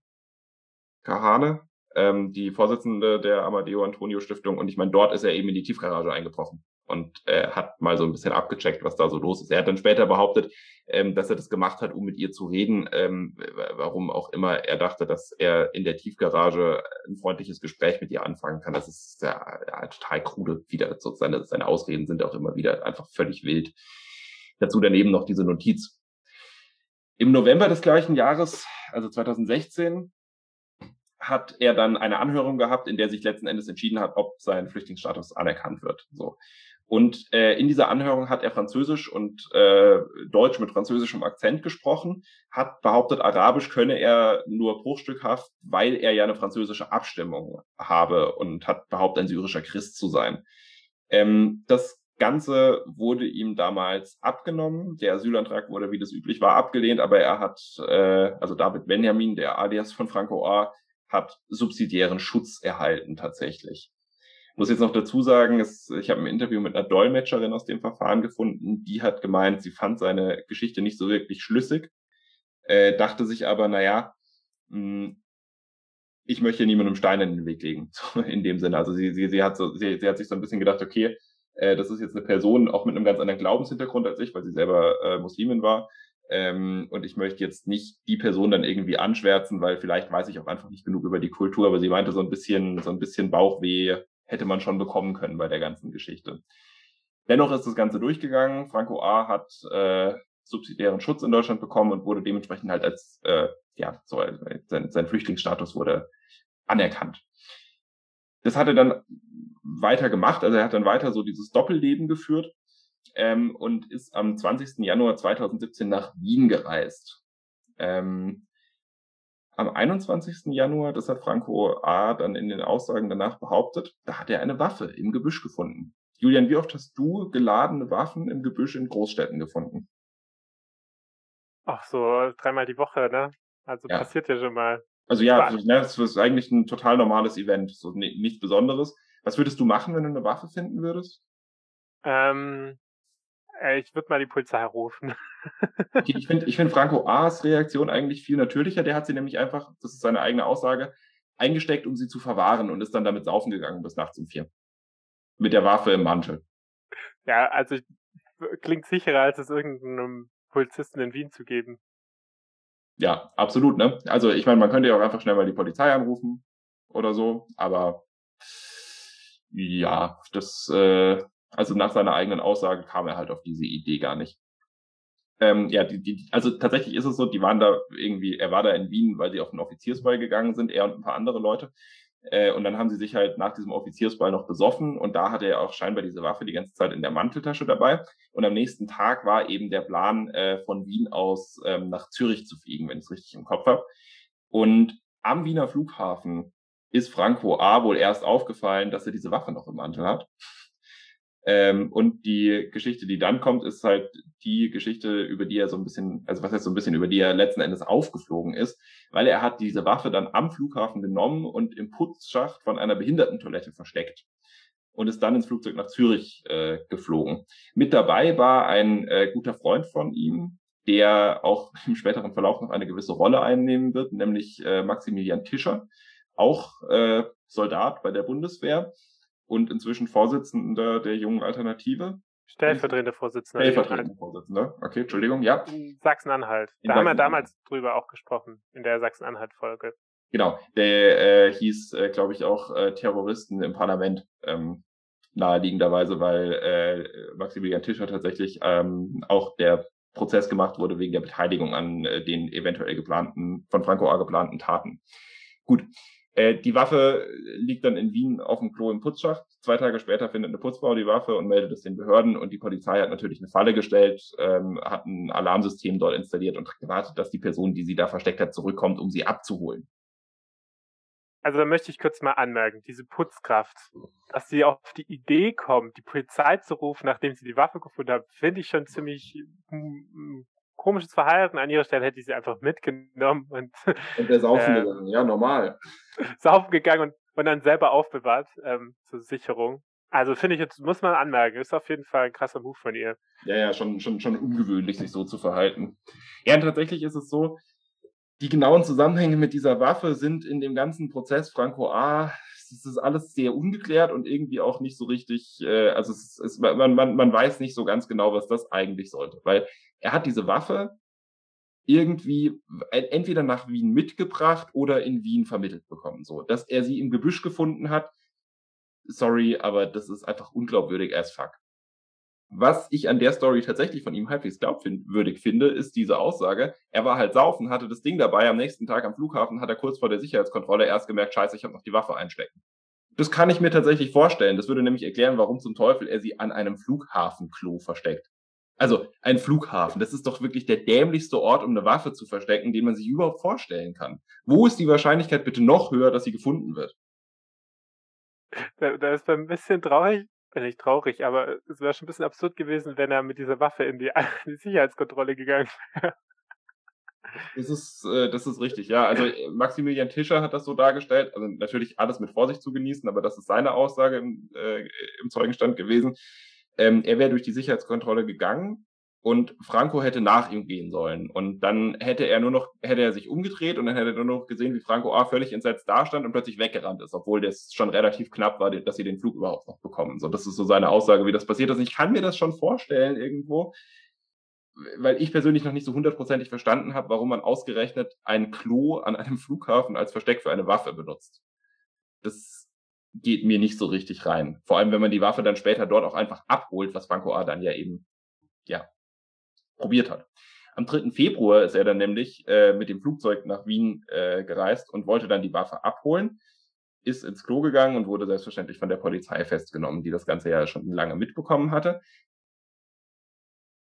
Kahane, ähm, die Vorsitzende der Amadeo Antonio Stiftung. Und ich meine, dort ist er eben in die Tiefgarage eingebrochen und äh, hat mal so ein bisschen abgecheckt, was da so los ist. Er hat dann später behauptet, ähm, dass er das gemacht hat, um mit ihr zu reden, ähm, warum auch immer er dachte, dass er in der Tiefgarage ein freundliches Gespräch mit ihr anfangen kann. Das ist ja, ja total krude wieder. So seine, seine Ausreden sind auch immer wieder einfach völlig wild. Dazu daneben noch diese Notiz. Im November des gleichen Jahres, also 2016, hat er dann eine Anhörung gehabt, in der sich letzten Endes entschieden hat, ob sein Flüchtlingsstatus anerkannt wird. So. Und äh, in dieser Anhörung hat er Französisch und äh, Deutsch mit französischem Akzent gesprochen, hat behauptet, Arabisch könne er nur bruchstückhaft, weil er ja eine französische Abstimmung habe und hat behauptet, ein syrischer Christ zu sein. Ähm, das Ganze wurde ihm damals abgenommen. Der Asylantrag wurde, wie das üblich war, abgelehnt, aber er hat, äh, also David Benjamin, der alias von Franco A., hat subsidiären Schutz erhalten tatsächlich muss jetzt noch dazu sagen, es, ich habe ein Interview mit einer Dolmetscherin aus dem Verfahren gefunden, die hat gemeint, sie fand seine Geschichte nicht so wirklich schlüssig, äh, dachte sich aber, naja, mh, hm, ich möchte niemandem Stein in den Weg legen, so in dem Sinne. Also sie, sie, sie, hat so, sie, sie hat sich so ein bisschen gedacht, okay, äh, das ist jetzt eine Person auch mit einem ganz anderen Glaubenshintergrund als ich, weil sie selber äh, Muslimin war. Ähm, und ich möchte jetzt nicht die Person dann irgendwie anschwärzen, weil vielleicht weiß ich auch einfach nicht genug über die Kultur, aber sie meinte so ein bisschen, so ein bisschen Bauchweh hätte man schon bekommen können bei der ganzen Geschichte. Dennoch ist das Ganze durchgegangen. Franco A. hat äh, subsidiären Schutz in Deutschland bekommen und wurde dementsprechend halt als, äh, ja, so, sein, sein Flüchtlingsstatus wurde anerkannt. Das hat er dann weiter gemacht, also er hat dann weiter so dieses Doppelleben geführt ähm, und ist am 20. Januar 2017 nach Wien gereist. Ähm, am 21. Januar, das hat Franco A. dann in den Aussagen danach behauptet, da hat er eine Waffe im Gebüsch gefunden. Julian, wie oft hast du geladene Waffen im Gebüsch in Großstädten gefunden? Ach so, dreimal die Woche, ne? Also ja. passiert ja schon mal. Also ja, ne, das ist eigentlich ein total normales Event, so nichts Besonderes. Was würdest du machen, wenn du eine Waffe finden würdest? Ähm, äh, ich würde mal die Polizei rufen. ich finde ich find Franco A.'s Reaktion eigentlich viel natürlicher. Der hat sie nämlich einfach, das ist seine eigene Aussage, eingesteckt, um sie zu verwahren und ist dann damit saufen gegangen bis nachts um vier. Mit der Waffe im Mantel. Ja, also klingt sicherer, als es irgendeinem Polizisten in Wien zu geben. Ja, absolut, ne? Also ich meine, man könnte ja auch einfach schnell mal die Polizei anrufen oder so, aber ja, das äh, also nach seiner eigenen Aussage kam er halt auf diese Idee gar nicht. Ähm, ja, die, die, also tatsächlich ist es so, die waren da irgendwie, er war da in Wien, weil sie auf den Offiziersball gegangen sind, er und ein paar andere Leute. Äh, und dann haben sie sich halt nach diesem Offiziersball noch besoffen und da hatte er auch scheinbar diese Waffe die ganze Zeit in der Manteltasche dabei. Und am nächsten Tag war eben der Plan, äh, von Wien aus ähm, nach Zürich zu fliegen, wenn ich es richtig im Kopf habe. Und am Wiener Flughafen ist Franco A. wohl erst aufgefallen, dass er diese Waffe noch im Mantel hat. Ähm, und die Geschichte, die dann kommt, ist halt die Geschichte, über die er so ein bisschen, also was heißt so ein bisschen, über die er letzten Endes aufgeflogen ist, weil er hat diese Waffe dann am Flughafen genommen und im Putzschacht von einer Behindertentoilette versteckt und ist dann ins Flugzeug nach Zürich äh, geflogen. Mit dabei war ein äh, guter Freund von ihm, der auch im späteren Verlauf noch eine gewisse Rolle einnehmen wird, nämlich äh, Maximilian Tischer, auch äh, Soldat bei der Bundeswehr und inzwischen Vorsitzender der jungen Alternative. Stellvertretender Vorsitzender. Stellvertretender Vorsitzender. Okay, Entschuldigung, ja. Sachsen-Anhalt. Da haben wir damals drüber auch gesprochen, in der Sachsen-Anhalt-Folge. Genau, der äh, hieß, äh, glaube ich, auch äh, Terroristen im Parlament. Ähm, naheliegenderweise, weil äh, Maximilian Tischer tatsächlich ähm, auch der Prozess gemacht wurde wegen der Beteiligung an äh, den eventuell geplanten, von Franco A. geplanten Taten. Gut, äh, die Waffe liegt dann in Wien auf dem Klo im Putzschacht. Zwei Tage später findet eine Putzfrau die Waffe und meldet es den Behörden und die Polizei hat natürlich eine Falle gestellt, ähm, hat ein Alarmsystem dort installiert und gewartet, dass die Person, die sie da versteckt hat, zurückkommt, um sie abzuholen. Also da möchte ich kurz mal anmerken, diese Putzkraft, dass sie auf die Idee kommt, die Polizei zu rufen, nachdem sie die Waffe gefunden hat, finde ich schon ziemlich komisches Verhalten. An ihrer Stelle hätte ich sie einfach mitgenommen und. Und der saufen äh, gegangen, ja, normal. Saufen gegangen und und dann selber aufbewahrt ähm, zur Sicherung. Also finde ich jetzt, muss man anmerken, ist auf jeden Fall ein krasser Move von ihr. Ja, ja, schon, schon, schon ungewöhnlich, sich so zu verhalten. Ja, und tatsächlich ist es so, die genauen Zusammenhänge mit dieser Waffe sind in dem ganzen Prozess Franco A. Es ist alles sehr ungeklärt und irgendwie auch nicht so richtig, äh, also es ist, man, man, man weiß nicht so ganz genau, was das eigentlich sollte. Weil er hat diese Waffe irgendwie entweder nach Wien mitgebracht oder in Wien vermittelt bekommen. So, dass er sie im Gebüsch gefunden hat, sorry, aber das ist einfach unglaubwürdig as fuck. Was ich an der Story tatsächlich von ihm halbwegs glaubwürdig finde, ist diese Aussage, er war halt saufen, hatte das Ding dabei, am nächsten Tag am Flughafen hat er kurz vor der Sicherheitskontrolle erst gemerkt, scheiße, ich habe noch die Waffe einstecken. Das kann ich mir tatsächlich vorstellen. Das würde nämlich erklären, warum zum Teufel er sie an einem Flughafenklo versteckt. Also ein Flughafen, das ist doch wirklich der dämlichste Ort, um eine Waffe zu verstecken, den man sich überhaupt vorstellen kann. Wo ist die Wahrscheinlichkeit bitte noch höher, dass sie gefunden wird? Da, da ist ein bisschen traurig, bin ich traurig, aber es wäre schon ein bisschen absurd gewesen, wenn er mit dieser Waffe in die, in die Sicherheitskontrolle gegangen wäre. Das ist, äh, das ist richtig, ja. Also äh, Maximilian Tischer hat das so dargestellt, also natürlich alles mit Vorsicht zu genießen, aber das ist seine Aussage im, äh, im Zeugenstand gewesen. Ähm, er wäre durch die Sicherheitskontrolle gegangen und Franco hätte nach ihm gehen sollen. Und dann hätte er nur noch, hätte er sich umgedreht und dann hätte er nur noch gesehen, wie Franco A. völlig entsetzt dastand und plötzlich weggerannt ist, obwohl das schon relativ knapp war, dass sie den Flug überhaupt noch bekommen. So, das ist so seine Aussage, wie das passiert ist. Ich kann mir das schon vorstellen irgendwo, weil ich persönlich noch nicht so hundertprozentig verstanden habe, warum man ausgerechnet ein Klo an einem Flughafen als Versteck für eine Waffe benutzt. Das geht mir nicht so richtig rein. Vor allem, wenn man die Waffe dann später dort auch einfach abholt, was Franco A. dann ja eben, ja, probiert hat. Am 3. Februar ist er dann nämlich äh, mit dem Flugzeug nach Wien äh, gereist und wollte dann die Waffe abholen, ist ins Klo gegangen und wurde selbstverständlich von der Polizei festgenommen, die das Ganze ja schon lange mitbekommen hatte.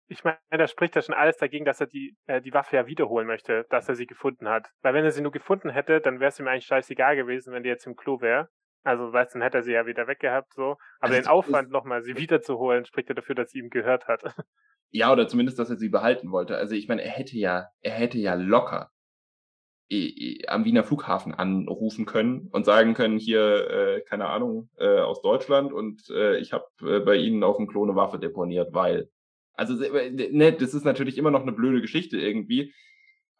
Ich meine, da spricht ja schon alles dagegen, dass er die, äh, die Waffe ja wiederholen möchte, dass er sie gefunden hat. Weil wenn er sie nur gefunden hätte, dann wäre es ihm eigentlich scheißegal gewesen, wenn die jetzt im Klo wäre. Also, weißt du, dann hätte er sie ja wieder weggehabt, so. Aber also den Aufwand, nochmal sie wiederzuholen, spricht ja dafür, dass sie ihm gehört hat. Ja, oder zumindest, dass er sie behalten wollte. Also, ich meine, er hätte ja, er hätte ja locker am Wiener Flughafen anrufen können und sagen können, hier, äh, keine Ahnung, äh, aus Deutschland und äh, ich habe äh, bei Ihnen auf dem Klo eine Waffe deponiert, weil. Also, ne, das ist natürlich immer noch eine blöde Geschichte irgendwie.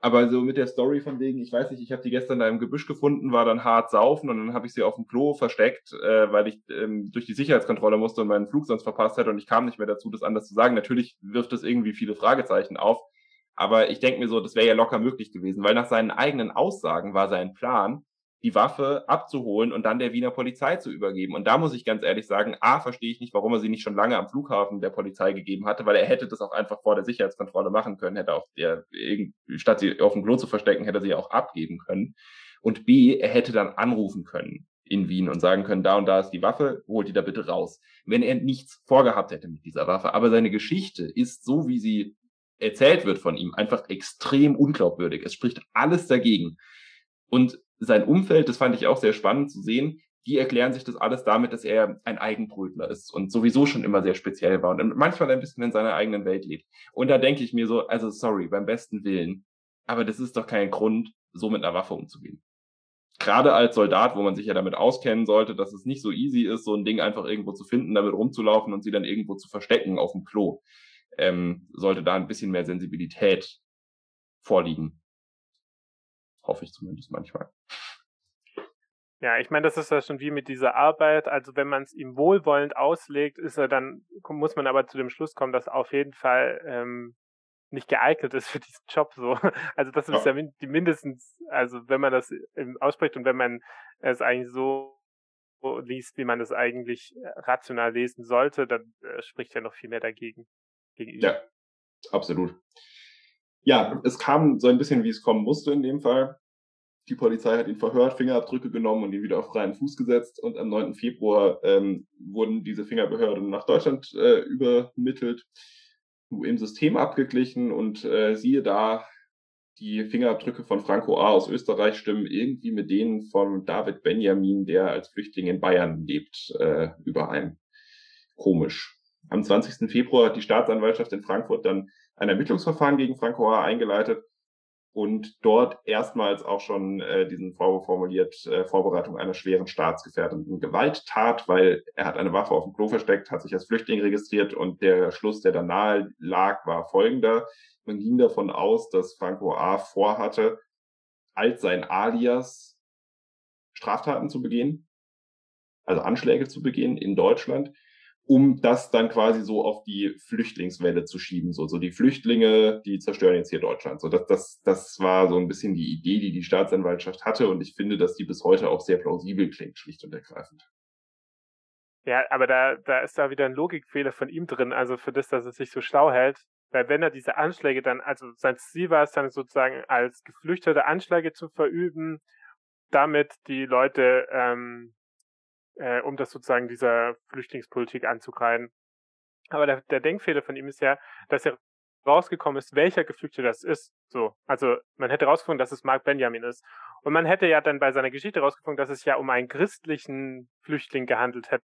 Aber so mit der Story von wegen, ich weiß nicht, ich habe die gestern da im Gebüsch gefunden, war dann hart saufen und dann habe ich sie auf dem Klo versteckt, äh, weil ich ähm, durch die Sicherheitskontrolle musste und meinen Flug sonst verpasst hätte und ich kam nicht mehr dazu, das anders zu sagen. Natürlich wirft das irgendwie viele Fragezeichen auf. Aber ich denke mir so, das wäre ja locker möglich gewesen, weil nach seinen eigenen Aussagen war sein Plan, die Waffe abzuholen und dann der Wiener Polizei zu übergeben. Und da muss ich ganz ehrlich sagen, A, verstehe ich nicht, warum er sie nicht schon lange am Flughafen der Polizei gegeben hatte, weil er hätte das auch einfach vor der Sicherheitskontrolle machen können, hätte auch der, statt sie auf dem Klo zu verstecken, hätte er sie auch abgeben können. Und B, er hätte dann anrufen können in Wien und sagen können, da und da ist die Waffe, holt die da bitte raus. Wenn er nichts vorgehabt hätte mit dieser Waffe. Aber seine Geschichte ist so, wie sie erzählt wird von ihm, einfach extrem unglaubwürdig. Es spricht alles dagegen. Und sein Umfeld, das fand ich auch sehr spannend zu sehen, die erklären sich das alles damit, dass er ein Eigenbrötler ist und sowieso schon immer sehr speziell war und manchmal ein bisschen in seiner eigenen Welt lebt. Und da denke ich mir so, also sorry, beim besten Willen, aber das ist doch kein Grund, so mit einer Waffe umzugehen. Gerade als Soldat, wo man sich ja damit auskennen sollte, dass es nicht so easy ist, so ein Ding einfach irgendwo zu finden, damit rumzulaufen und sie dann irgendwo zu verstecken auf dem Klo, ähm, sollte da ein bisschen mehr Sensibilität vorliegen. Hoffe ich zumindest manchmal. Ja, ich meine, das ist ja schon wie mit dieser Arbeit. Also wenn man es ihm wohlwollend auslegt, ist er dann, muss man aber zu dem Schluss kommen, dass er auf jeden Fall ähm, nicht geeignet ist für diesen Job so. Also das ist ja, ja die mindestens, also wenn man das ausspricht und wenn man es eigentlich so liest, wie man es eigentlich rational lesen sollte, dann äh, spricht ja noch viel mehr dagegen. Gegenüber. Ja, absolut ja, es kam so ein bisschen, wie es kommen musste in dem Fall. Die Polizei hat ihn verhört, Fingerabdrücke genommen und ihn wieder auf freien Fuß gesetzt. Und am 9. Februar ähm, wurden diese Fingerbehörden nach Deutschland äh, übermittelt, im System abgeglichen und äh, siehe da, die Fingerabdrücke von Franco A. aus Österreich stimmen irgendwie mit denen von David Benjamin, der als Flüchtling in Bayern lebt, äh, überein. Komisch. Am 20. Februar hat die Staatsanwaltschaft in Frankfurt dann ein Ermittlungsverfahren gegen Franco A. eingeleitet und dort erstmals auch schon äh, diesen Vorwurf formuliert, äh, Vorbereitung einer schweren staatsgefährdenden Gewalttat, weil er hat eine Waffe auf dem Klo versteckt, hat sich als Flüchtling registriert und der Schluss, der dann nahe lag, war folgender. Man ging davon aus, dass Franco A. vorhatte, als sein Alias Straftaten zu begehen, also Anschläge zu begehen in Deutschland um das dann quasi so auf die Flüchtlingswelle zu schieben. So, so die Flüchtlinge, die zerstören jetzt hier Deutschland. So, das, das, das war so ein bisschen die Idee, die die Staatsanwaltschaft hatte. Und ich finde, dass die bis heute auch sehr plausibel klingt, schlicht und ergreifend. Ja, aber da, da ist da wieder ein Logikfehler von ihm drin. Also für das, dass er sich so schlau hält. Weil wenn er diese Anschläge dann, also sein Ziel war es dann sozusagen als Geflüchtete Anschläge zu verüben, damit die Leute ähm, äh, um das sozusagen dieser Flüchtlingspolitik anzugreifen. Aber der, der Denkfehler von ihm ist ja, dass er rausgekommen ist, welcher Geflüchtete das ist. So, also man hätte rausgefunden, dass es Mark Benjamin ist. Und man hätte ja dann bei seiner Geschichte rausgefunden, dass es ja um einen christlichen Flüchtling gehandelt hätte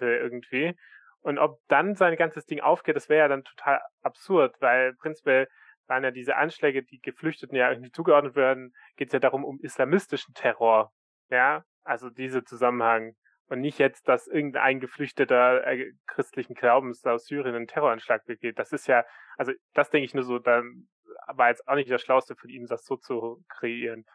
irgendwie. Und ob dann sein ganzes Ding aufgeht, das wäre ja dann total absurd, weil prinzipiell waren ja diese Anschläge, die Geflüchteten ja irgendwie zugeordnet werden, geht es ja darum um islamistischen Terror. Ja, also dieser Zusammenhang. Und nicht jetzt, dass irgendein Geflüchteter äh, christlichen Glaubens aus Syrien einen Terroranschlag begeht. Das ist ja, also das denke ich nur so, dann war jetzt auch nicht das Schlauste von ihm, das so zu kreieren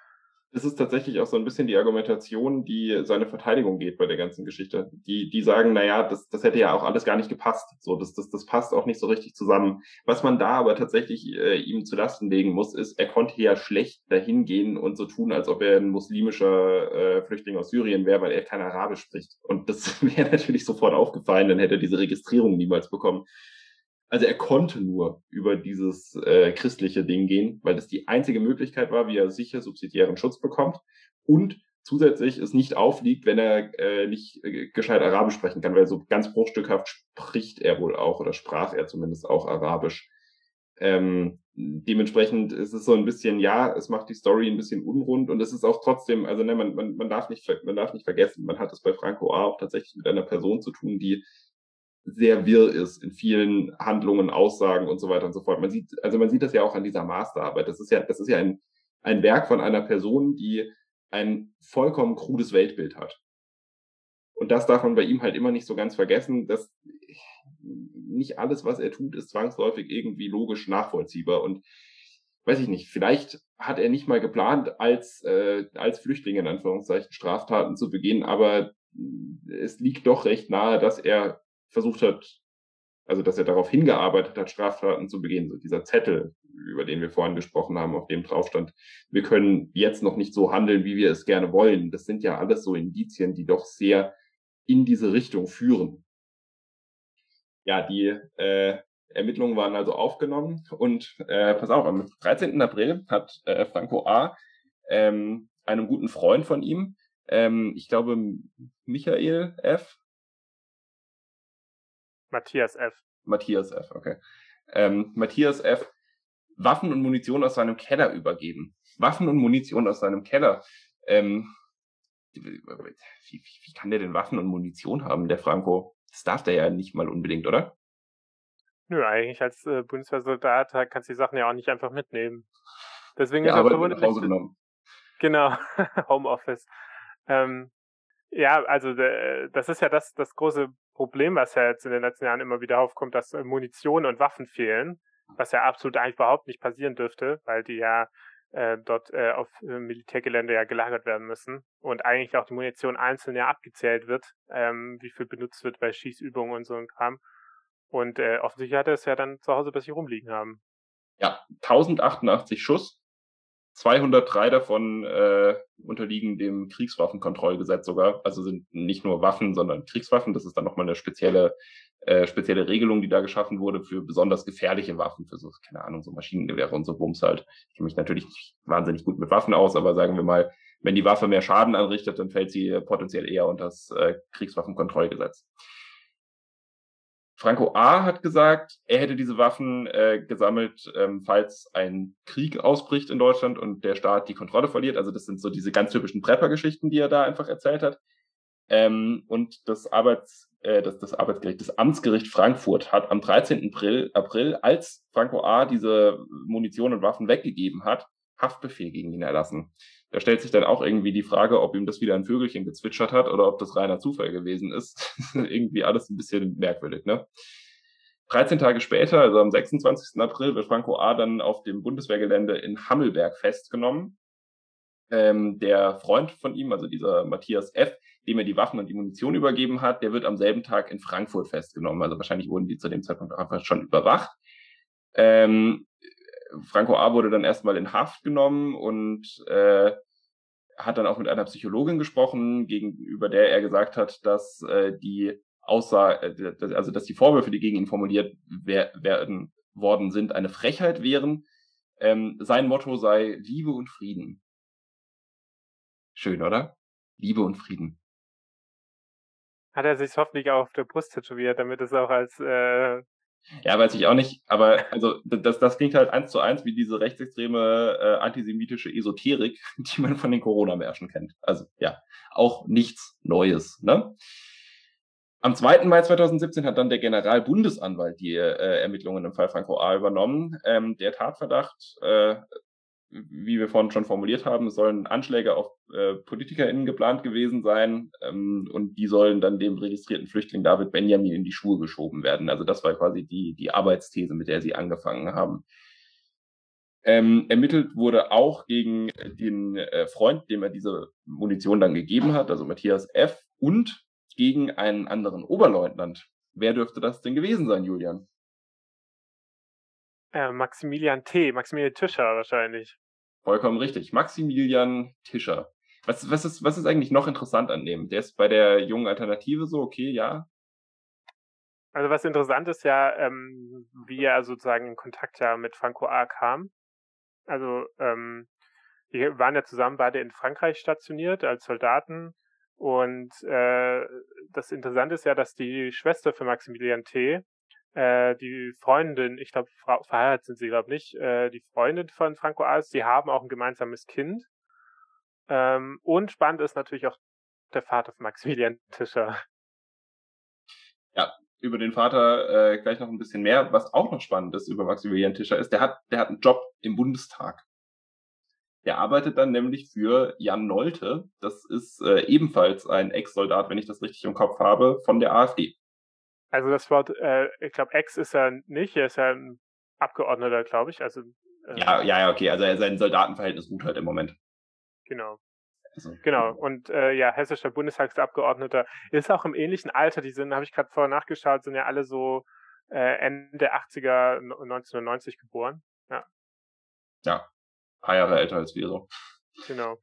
es ist tatsächlich auch so ein bisschen die Argumentation, die seine Verteidigung geht bei der ganzen Geschichte. Die, die sagen, na ja, das, das hätte ja auch alles gar nicht gepasst. So, das, das, das passt auch nicht so richtig zusammen. Was man da aber tatsächlich äh, ihm zu Lasten legen muss, ist, er konnte ja schlecht dahin gehen und so tun, als ob er ein muslimischer äh, Flüchtling aus Syrien wäre, weil er kein Arabisch spricht. Und das wäre natürlich sofort aufgefallen, dann hätte er diese Registrierung niemals bekommen. Also er konnte nur über dieses äh, christliche Ding gehen, weil das die einzige Möglichkeit war, wie er sicher subsidiären Schutz bekommt und zusätzlich es nicht aufliegt, wenn er äh, nicht äh, gescheit Arabisch sprechen kann, weil so ganz bruchstückhaft spricht er wohl auch oder sprach er zumindest auch Arabisch. Ähm, dementsprechend ist es so ein bisschen, ja, es macht die Story ein bisschen unrund und es ist auch trotzdem, also ne, man, man, man darf nicht, man darf nicht vergessen, man hat es bei Franco A auch tatsächlich mit einer Person zu tun, die sehr wirr ist in vielen Handlungen, Aussagen und so weiter und so fort. Man sieht, also man sieht das ja auch an dieser Masterarbeit. Das ist ja, das ist ja ein, ein Werk von einer Person, die ein vollkommen krudes Weltbild hat. Und das darf man bei ihm halt immer nicht so ganz vergessen, dass nicht alles, was er tut, ist zwangsläufig irgendwie logisch nachvollziehbar. Und weiß ich nicht, vielleicht hat er nicht mal geplant, als, äh, als Flüchtling in Anführungszeichen Straftaten zu begehen, aber es liegt doch recht nahe, dass er versucht hat, also dass er darauf hingearbeitet hat, Straftaten zu begehen. So dieser Zettel, über den wir vorhin gesprochen haben, auf dem drauf stand, wir können jetzt noch nicht so handeln, wie wir es gerne wollen. Das sind ja alles so Indizien, die doch sehr in diese Richtung führen. Ja, die äh, Ermittlungen waren also aufgenommen und äh, pass auf, am 13. April hat äh, Franco A. Ähm, einem guten Freund von ihm, ähm, ich glaube Michael F., Matthias F. Matthias F., okay. Ähm, Matthias F. Waffen und Munition aus seinem Keller übergeben. Waffen und Munition aus seinem Keller. Ähm, wie, wie, wie kann der denn Waffen und Munition haben, der Franco? Das darf der ja nicht mal unbedingt, oder? Nö, eigentlich als äh, Bundeswehrsoldat kannst du die Sachen ja auch nicht einfach mitnehmen. Deswegen ja, ist er verwundert. Genau, Homeoffice. Ähm, ja, also das ist ja das, das große Problem, was ja jetzt in den letzten Jahren immer wieder aufkommt, dass äh, Munition und Waffen fehlen, was ja absolut eigentlich überhaupt nicht passieren dürfte, weil die ja äh, dort äh, auf äh, Militärgelände ja gelagert werden müssen und eigentlich auch die Munition einzeln ja abgezählt wird, ähm, wie viel benutzt wird bei Schießübungen und so ein Kram. Und äh, offensichtlich hat er es ja dann zu Hause bei sich rumliegen haben. Ja, 1088 Schuss, 203 davon äh, unterliegen dem Kriegswaffenkontrollgesetz sogar. Also sind nicht nur Waffen, sondern Kriegswaffen. Das ist dann nochmal eine spezielle, äh, spezielle Regelung, die da geschaffen wurde für besonders gefährliche Waffen, für so, keine Ahnung, so Maschinengewehre und so Bums halt. Ich kenne mich natürlich nicht wahnsinnig gut mit Waffen aus, aber sagen wir mal, wenn die Waffe mehr Schaden anrichtet, dann fällt sie potenziell eher unter das äh, Kriegswaffenkontrollgesetz. Franco A. hat gesagt, er hätte diese Waffen äh, gesammelt, ähm, falls ein Krieg ausbricht in Deutschland und der Staat die Kontrolle verliert. Also das sind so diese ganz typischen Prepper-Geschichten, die er da einfach erzählt hat. Ähm, und das Arbeits, äh, das, das Arbeitsgericht, das Amtsgericht Frankfurt hat am 13. April, April, als Franco A. diese Munition und Waffen weggegeben hat, Haftbefehl gegen ihn erlassen. Da stellt sich dann auch irgendwie die Frage, ob ihm das wieder ein Vögelchen gezwitschert hat oder ob das reiner Zufall gewesen ist. irgendwie alles ein bisschen merkwürdig, ne? 13 Tage später, also am 26. April, wird Franco A. dann auf dem Bundeswehrgelände in Hammelberg festgenommen. Ähm, der Freund von ihm, also dieser Matthias F., dem er die Waffen und die Munition übergeben hat, der wird am selben Tag in Frankfurt festgenommen. Also wahrscheinlich wurden die zu dem Zeitpunkt einfach schon überwacht. Ähm, Franco A. wurde dann erstmal in Haft genommen und äh, hat dann auch mit einer Psychologin gesprochen, gegenüber der er gesagt hat, dass äh, die Aussage, äh, also dass die Vorwürfe, die gegen ihn formuliert werden worden sind, eine Frechheit wären. Ähm, sein Motto sei Liebe und Frieden. Schön, oder? Liebe und Frieden. Hat er sich hoffentlich auch auf der Brust tätowiert, damit es auch als äh, ja, weiß ich auch nicht, aber also das, das klingt halt eins zu eins wie diese rechtsextreme äh, antisemitische Esoterik, die man von den Corona-Märschen kennt. Also ja, auch nichts Neues. Ne? Am 2. Mai 2017 hat dann der Generalbundesanwalt die äh, Ermittlungen im Fall Franco A. übernommen. Ähm, der Tatverdacht äh, wie wir vorhin schon formuliert haben, sollen Anschläge auf äh, PolitikerInnen geplant gewesen sein ähm, und die sollen dann dem registrierten Flüchtling David Benjamin in die Schuhe geschoben werden. Also das war quasi die, die Arbeitsthese, mit der sie angefangen haben. Ähm, ermittelt wurde auch gegen den äh, Freund, dem er diese Munition dann gegeben hat, also Matthias F. und gegen einen anderen Oberleutnant. Wer dürfte das denn gewesen sein, Julian? Äh, Maximilian T., Maximilian Tischer wahrscheinlich. Vollkommen richtig. Maximilian Tischer. Was, was, ist, was ist eigentlich noch interessant an dem? Der ist bei der jungen Alternative so, okay, ja. Also was interessant ist ja, ähm, wie er sozusagen in Kontakt ja mit Franco A. kam. Also ähm, die waren ja zusammen beide in Frankreich stationiert als Soldaten. Und äh, das Interessante ist ja, dass die Schwester für Maximilian T äh, die Freundin, ich glaube, verheiratet sind sie, glaube nicht, äh, die Freundin von Franco Alves, die haben auch ein gemeinsames Kind. Ähm, und spannend ist natürlich auch der Vater von Maximilian Tischer. Ja, über den Vater äh, gleich noch ein bisschen mehr. Was auch noch spannend ist über Maximilian Tischer ist, der hat, der hat einen Job im Bundestag. Der arbeitet dann nämlich für Jan Nolte. Das ist äh, ebenfalls ein Ex-Soldat, wenn ich das richtig im Kopf habe, von der AfD. Also das Wort, äh, ich glaube, Ex ist er nicht, er ist ja ein Abgeordneter, glaube ich. Also, äh, ja, ja, ja, okay. Also sein Soldatenverhältnis ruht halt im Moment. Genau. Also, genau. Und äh, ja, hessischer Bundestagsabgeordneter ist auch im ähnlichen Alter. Die sind, habe ich gerade vorher nachgeschaut, sind ja alle so äh, Ende 80er, 1990 geboren. Ja. Ja, paar Jahre älter als wir so. Genau.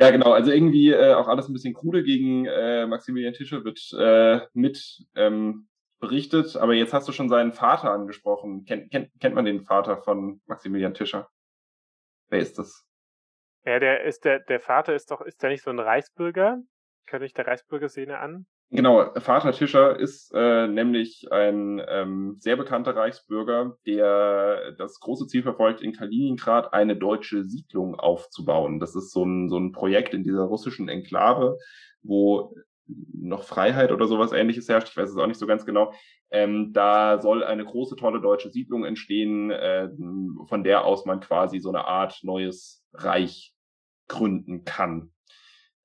Ja, genau. Also irgendwie äh, auch alles ein bisschen krude gegen äh, Maximilian Tischer wird äh, mit ähm, berichtet. Aber jetzt hast du schon seinen Vater angesprochen. Kennt, kennt, kennt man den Vater von Maximilian Tischer? Wer ist das? Ja, der ist der, der Vater ist doch, ist der nicht so ein Reichsbürger? Kann ich der Reichsbürgerszene an? Genau, Vater Tischer ist äh, nämlich ein ähm, sehr bekannter Reichsbürger, der das große Ziel verfolgt, in Kaliningrad eine deutsche Siedlung aufzubauen. Das ist so ein, so ein Projekt in dieser russischen Enklave, wo noch Freiheit oder sowas ähnliches herrscht, ich weiß es auch nicht so ganz genau. Ähm, da soll eine große, tolle deutsche Siedlung entstehen, äh, von der aus man quasi so eine Art neues Reich gründen kann.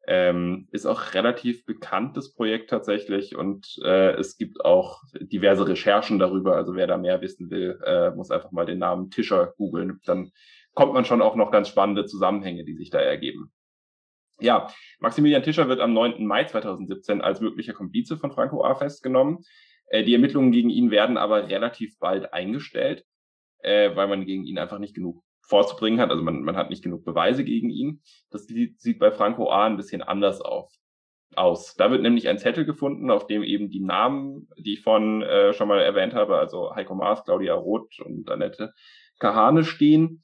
Ähm, ist auch relativ bekanntes Projekt tatsächlich und äh, es gibt auch diverse Recherchen darüber. Also wer da mehr wissen will, äh, muss einfach mal den Namen Tischer googeln. Dann kommt man schon auch noch ganz spannende Zusammenhänge, die sich da ergeben. Ja, Maximilian Tischer wird am 9. Mai 2017 als möglicher Komplize von Franco A. festgenommen. Äh, die Ermittlungen gegen ihn werden aber relativ bald eingestellt, äh, weil man gegen ihn einfach nicht genug vorzubringen hat. Also man, man hat nicht genug Beweise gegen ihn. Das sieht bei Franco A. ein bisschen anders auf, aus. Da wird nämlich ein Zettel gefunden, auf dem eben die Namen, die ich vorhin äh, schon mal erwähnt habe, also Heiko Maas, Claudia Roth und Annette Kahane stehen.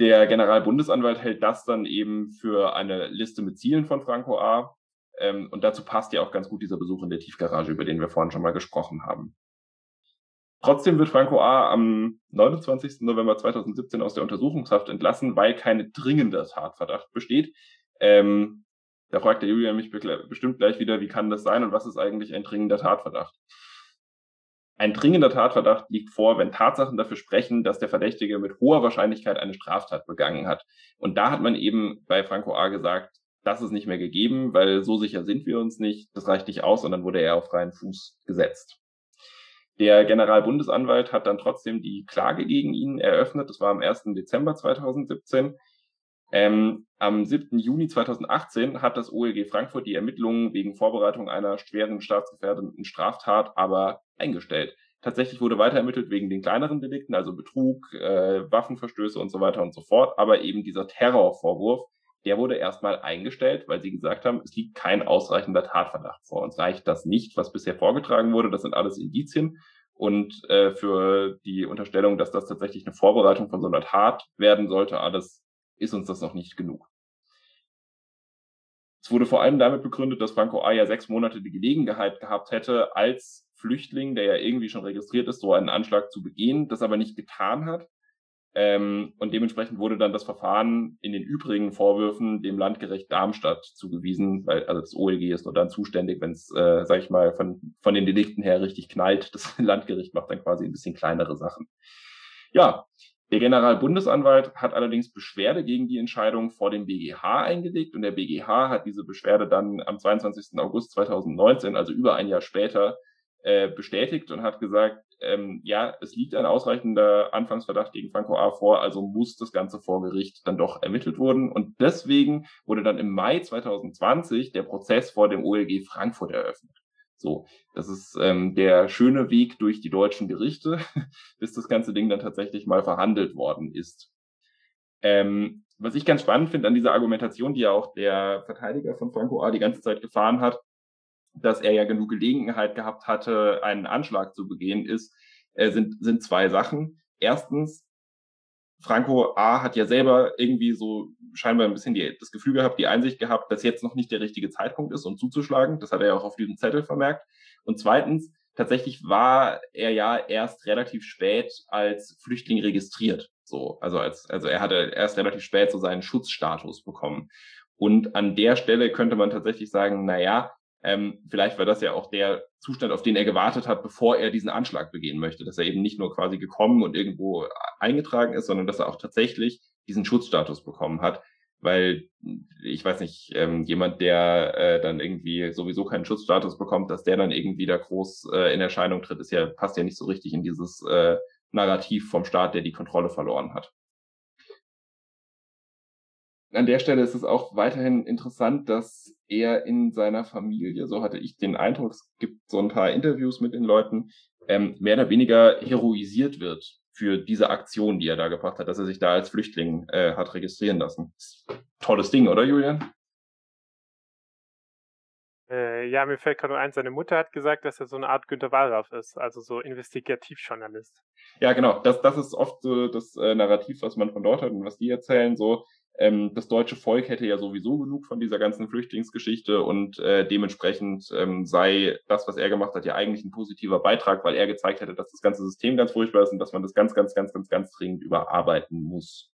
Der Generalbundesanwalt hält das dann eben für eine Liste mit Zielen von Franco A. Ähm, und dazu passt ja auch ganz gut dieser Besuch in der Tiefgarage, über den wir vorhin schon mal gesprochen haben. Trotzdem wird Franco A. am 29. November 2017 aus der Untersuchungshaft entlassen, weil kein dringender Tatverdacht besteht. Ähm, da fragt der Julian mich bestimmt gleich wieder, wie kann das sein und was ist eigentlich ein dringender Tatverdacht? Ein dringender Tatverdacht liegt vor, wenn Tatsachen dafür sprechen, dass der Verdächtige mit hoher Wahrscheinlichkeit eine Straftat begangen hat. Und da hat man eben bei Franco A. gesagt, das ist nicht mehr gegeben, weil so sicher sind wir uns nicht, das reicht nicht aus, und dann wurde er auf freien Fuß gesetzt. Der Generalbundesanwalt hat dann trotzdem die Klage gegen ihn eröffnet. Das war am 1. Dezember 2017. Ähm, am 7. Juni 2018 hat das OLG Frankfurt die Ermittlungen wegen Vorbereitung einer schweren staatsgefährdenden Straftat aber eingestellt. Tatsächlich wurde weiter ermittelt wegen den kleineren Delikten, also Betrug, äh, Waffenverstöße und so weiter und so fort. Aber eben dieser Terrorvorwurf, der wurde erstmal eingestellt, weil sie gesagt haben, es liegt kein ausreichender Tatverdacht vor. Uns reicht das nicht, was bisher vorgetragen wurde. Das sind alles Indizien. Und äh, für die Unterstellung, dass das tatsächlich eine Vorbereitung von so einer Tat werden sollte, alles ist uns das noch nicht genug. Es wurde vor allem damit begründet, dass Franco A. ja sechs Monate die Gelegenheit gehabt hätte, als Flüchtling, der ja irgendwie schon registriert ist, so einen Anschlag zu begehen, das aber nicht getan hat. Ähm, und dementsprechend wurde dann das Verfahren in den übrigen Vorwürfen dem Landgericht Darmstadt zugewiesen, weil also das OLG ist nur dann zuständig, wenn es, äh, sag ich mal, von, von den Delikten her richtig knallt. Das Landgericht macht dann quasi ein bisschen kleinere Sachen. Ja, der Generalbundesanwalt hat allerdings Beschwerde gegen die Entscheidung vor dem BGH eingelegt und der BGH hat diese Beschwerde dann am 22. August 2019, also über ein Jahr später, äh, bestätigt und hat gesagt, ähm, ja, es liegt ein ausreichender Anfangsverdacht gegen Franco A. vor, also muss das Ganze vor Gericht dann doch ermittelt wurden. Und deswegen wurde dann im Mai 2020 der Prozess vor dem OLG Frankfurt eröffnet. So, das ist ähm, der schöne Weg durch die deutschen Gerichte, bis das ganze Ding dann tatsächlich mal verhandelt worden ist. Ähm, was ich ganz spannend finde an dieser Argumentation, die ja auch der Verteidiger von Franco A. die ganze Zeit gefahren hat, dass er ja genug Gelegenheit gehabt hatte, einen Anschlag zu begehen, ist, äh, sind, sind zwei Sachen. Erstens, Franco A. hat ja selber irgendwie so scheinbar ein bisschen die, das Gefühl gehabt, die Einsicht gehabt, dass jetzt noch nicht der richtige Zeitpunkt ist, um zuzuschlagen. Das hat er ja auch auf diesem Zettel vermerkt. Und zweitens, tatsächlich war er ja erst relativ spät als Flüchtling registriert. So, also als, also er hatte erst relativ spät so seinen Schutzstatus bekommen. Und an der Stelle könnte man tatsächlich sagen, na ja, ähm, vielleicht war das ja auch der Zustand, auf den er gewartet hat, bevor er diesen Anschlag begehen möchte, dass er eben nicht nur quasi gekommen und irgendwo eingetragen ist, sondern dass er auch tatsächlich diesen Schutzstatus bekommen hat, weil ich weiß nicht, ähm, jemand, der äh, dann irgendwie sowieso keinen Schutzstatus bekommt, dass der dann irgendwie da groß äh, in Erscheinung tritt, ist ja passt ja nicht so richtig in dieses äh, Narrativ vom Staat, der die Kontrolle verloren hat an der Stelle ist es auch weiterhin interessant, dass er in seiner Familie, so hatte ich den Eindruck, es gibt so ein paar Interviews mit den Leuten, ähm, mehr oder weniger heroisiert wird für diese Aktion, die er da gebracht hat, dass er sich da als Flüchtling äh, hat registrieren lassen. Tolles Ding, oder Julian? Äh, ja, mir fällt gerade nur ein, seine Mutter hat gesagt, dass er so eine Art Günter Wallraff ist, also so Investigativjournalist. Ja, genau. Das, das ist oft so das äh, Narrativ, was man von dort hat und was die erzählen. So, ähm, das deutsche Volk hätte ja sowieso genug von dieser ganzen Flüchtlingsgeschichte und äh, dementsprechend ähm, sei das, was er gemacht hat, ja eigentlich ein positiver Beitrag, weil er gezeigt hätte, dass das ganze System ganz furchtbar ist und dass man das ganz, ganz, ganz, ganz, ganz dringend überarbeiten muss.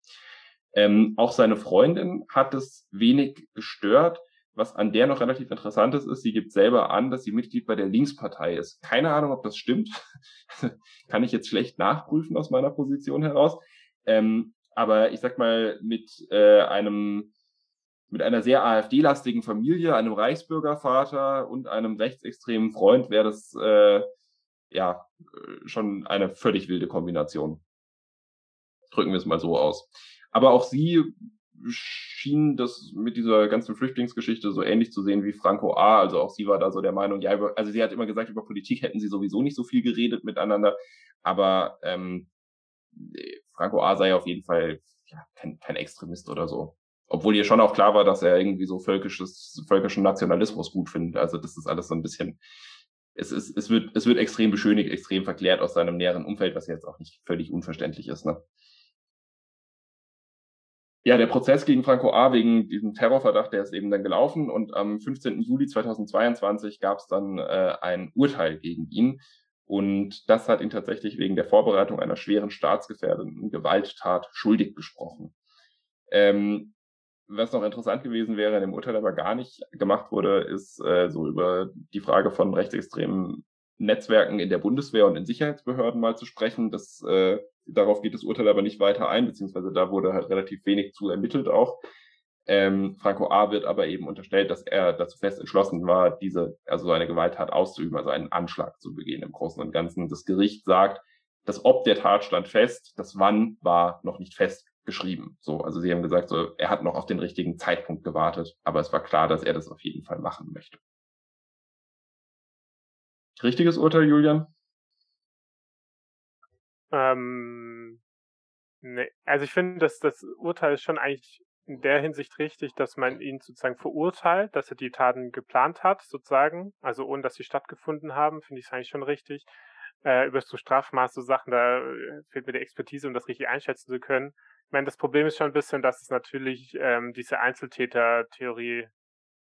Ähm, auch seine Freundin hat es wenig gestört. Was an der noch relativ interessant ist, ist, sie gibt selber an, dass sie Mitglied bei der Linkspartei ist. Keine Ahnung, ob das stimmt. Kann ich jetzt schlecht nachprüfen aus meiner Position heraus. Ähm, aber ich sag mal, mit äh, einem mit einer sehr AfD-lastigen Familie, einem Reichsbürgervater und einem rechtsextremen Freund wäre das äh, ja schon eine völlig wilde Kombination. Drücken wir es mal so aus. Aber auch sie schien das mit dieser ganzen Flüchtlingsgeschichte so ähnlich zu sehen wie Franco A. Also auch sie war da so der Meinung, ja, über, also sie hat immer gesagt, über Politik hätten sie sowieso nicht so viel geredet miteinander, aber ähm, Franco A sei auf jeden Fall ja, kein, kein Extremist oder so. Obwohl ihr schon auch klar war, dass er irgendwie so völkisches, völkischen Nationalismus gut findet. Also das ist alles so ein bisschen, es, ist, es, wird, es wird extrem beschönigt, extrem verklärt aus seinem näheren Umfeld, was jetzt auch nicht völlig unverständlich ist. Ne? Ja, der Prozess gegen Franco A. wegen diesem Terrorverdacht, der ist eben dann gelaufen und am 15. Juli 2022 gab es dann äh, ein Urteil gegen ihn. Und das hat ihn tatsächlich wegen der Vorbereitung einer schweren staatsgefährdenden Gewalttat schuldig gesprochen. Ähm, was noch interessant gewesen wäre, in dem Urteil aber gar nicht gemacht wurde, ist äh, so über die Frage von rechtsextremen Netzwerken in der Bundeswehr und in Sicherheitsbehörden mal zu sprechen. Das, äh, darauf geht das Urteil aber nicht weiter ein, beziehungsweise da wurde halt relativ wenig zu ermittelt auch. Ähm, Franco A. wird aber eben unterstellt, dass er dazu fest entschlossen war, diese, also eine Gewalttat auszuüben, also einen Anschlag zu begehen im Großen und Ganzen. Das Gericht sagt, das Ob der Tat stand fest, das Wann war noch nicht festgeschrieben. So, also sie haben gesagt, so, er hat noch auf den richtigen Zeitpunkt gewartet, aber es war klar, dass er das auf jeden Fall machen möchte. Richtiges Urteil, Julian? Ähm, nee. Also ich finde, dass das Urteil ist schon eigentlich in der Hinsicht richtig, dass man ihn sozusagen verurteilt, dass er die Taten geplant hat, sozusagen, also ohne dass sie stattgefunden haben, finde ich es eigentlich schon richtig. Äh, über so Strafmaß, so Sachen, da äh, fehlt mir die Expertise, um das richtig einschätzen zu können. Ich meine, das Problem ist schon ein bisschen, dass es natürlich ähm, diese Einzeltäter-Theorie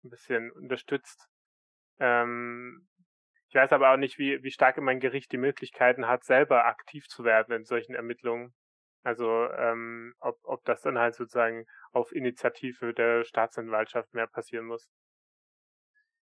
ein bisschen unterstützt. Ähm, ich weiß aber auch nicht, wie, wie stark immer ein Gericht die Möglichkeiten hat, selber aktiv zu werden in solchen Ermittlungen. Also ähm, ob, ob das dann halt sozusagen auf Initiative der Staatsanwaltschaft mehr passieren muss.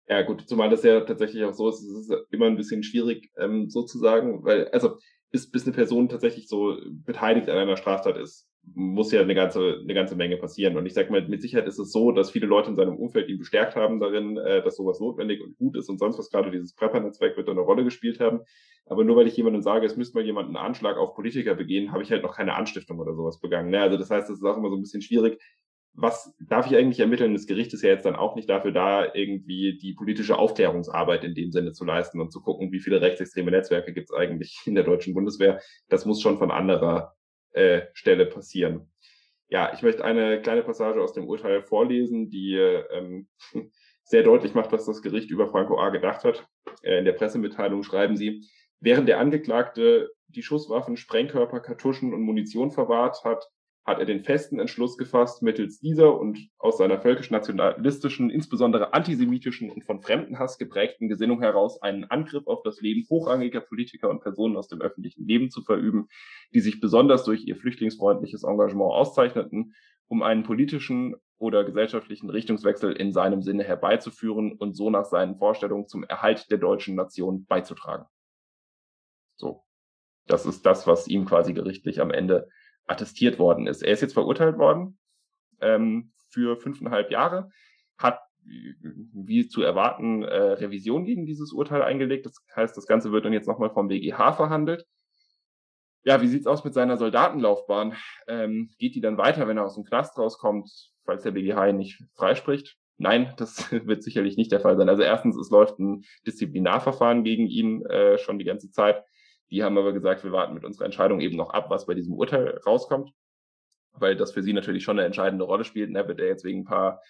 Ja, gut, zumal das ja tatsächlich auch so ist, es ist immer ein bisschen schwierig, ähm, sozusagen, weil, also bis, bis eine Person tatsächlich so beteiligt an einer Straftat ist, muss ja eine ganze, eine ganze Menge passieren. Und ich sag mal, mit Sicherheit ist es so, dass viele Leute in seinem Umfeld ihn bestärkt haben darin, äh, dass sowas notwendig und gut ist und sonst was gerade dieses Prepper-Netzwerk wird da eine Rolle gespielt haben. Aber nur weil ich jemandem sage, es müsste mal jemand einen Anschlag auf Politiker begehen, habe ich halt noch keine Anstiftung oder sowas begangen. Ne? Also das heißt, es ist auch immer so ein bisschen schwierig, was darf ich eigentlich ermitteln? Das Gericht ist ja jetzt dann auch nicht dafür da, irgendwie die politische Aufklärungsarbeit in dem Sinne zu leisten und zu gucken, wie viele rechtsextreme Netzwerke gibt es eigentlich in der deutschen Bundeswehr. Das muss schon von anderer äh, Stelle passieren. Ja, ich möchte eine kleine Passage aus dem Urteil vorlesen, die ähm, sehr deutlich macht, was das Gericht über Franco A. gedacht hat. Äh, in der Pressemitteilung schreiben sie, während der Angeklagte die Schusswaffen, Sprengkörper, Kartuschen und Munition verwahrt hat, hat er den festen Entschluss gefasst, mittels dieser und aus seiner völkisch-nationalistischen, insbesondere antisemitischen und von Fremdenhass geprägten Gesinnung heraus einen Angriff auf das Leben hochrangiger Politiker und Personen aus dem öffentlichen Leben zu verüben, die sich besonders durch ihr flüchtlingsfreundliches Engagement auszeichneten, um einen politischen oder gesellschaftlichen Richtungswechsel in seinem Sinne herbeizuführen und so nach seinen Vorstellungen zum Erhalt der deutschen Nation beizutragen. So. Das ist das, was ihm quasi gerichtlich am Ende attestiert worden ist. Er ist jetzt verurteilt worden ähm, für fünfeinhalb Jahre, hat wie zu erwarten äh, Revision gegen dieses Urteil eingelegt. Das heißt, das Ganze wird dann jetzt nochmal vom BGH verhandelt. Ja, wie sieht's aus mit seiner Soldatenlaufbahn? Ähm, geht die dann weiter, wenn er aus dem Knast rauskommt, falls der BGH ihn nicht freispricht? Nein, das wird sicherlich nicht der Fall sein. Also erstens, es läuft ein Disziplinarverfahren gegen ihn äh, schon die ganze Zeit. Die haben aber gesagt, wir warten mit unserer Entscheidung eben noch ab, was bei diesem Urteil rauskommt, weil das für sie natürlich schon eine entscheidende Rolle spielt. Ne? Wird er jetzt wegen ein paar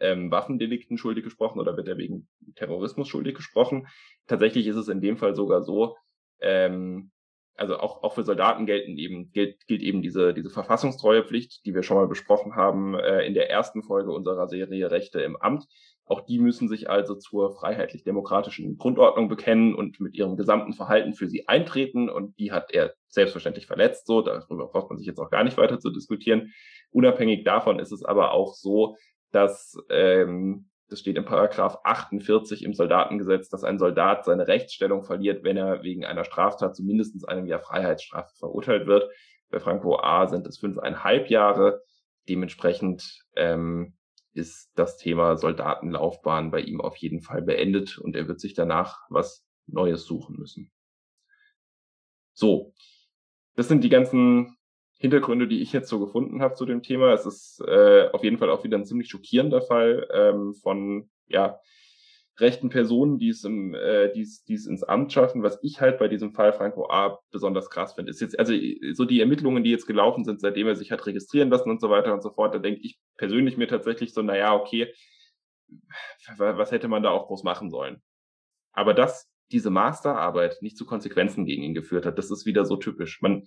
ähm, Waffendelikten schuldig gesprochen oder wird er wegen Terrorismus schuldig gesprochen? Tatsächlich ist es in dem Fall sogar so, ähm, also auch, auch für Soldaten gelten eben, gilt, gilt eben diese, diese Verfassungstreuepflicht, die wir schon mal besprochen haben äh, in der ersten Folge unserer Serie Rechte im Amt. Auch die müssen sich also zur freiheitlich-demokratischen Grundordnung bekennen und mit ihrem gesamten Verhalten für sie eintreten. Und die hat er selbstverständlich verletzt. So, darüber braucht man sich jetzt auch gar nicht weiter zu diskutieren. Unabhängig davon ist es aber auch so, dass ähm, das steht im Paragraph 48 im Soldatengesetz, dass ein Soldat seine Rechtsstellung verliert, wenn er wegen einer Straftat zu mindestens einem Jahr Freiheitsstrafe verurteilt wird. Bei Franco A. sind es fünfeinhalb Jahre. Dementsprechend ähm, ist das Thema Soldatenlaufbahn bei ihm auf jeden Fall beendet und er wird sich danach was Neues suchen müssen. So, das sind die ganzen Hintergründe, die ich jetzt so gefunden habe zu dem Thema. Es ist äh, auf jeden Fall auch wieder ein ziemlich schockierender Fall ähm, von ja rechten Personen, die es, im, äh, die es, die es ins Amt schaffen. Was ich halt bei diesem Fall Franco A. besonders krass finde, ist jetzt, also so die Ermittlungen, die jetzt gelaufen sind, seitdem er sich hat registrieren lassen und so weiter und so fort, da denke ich persönlich mir tatsächlich so, naja, okay, was hätte man da auch groß machen sollen? Aber dass diese Masterarbeit nicht zu Konsequenzen gegen ihn geführt hat, das ist wieder so typisch. Man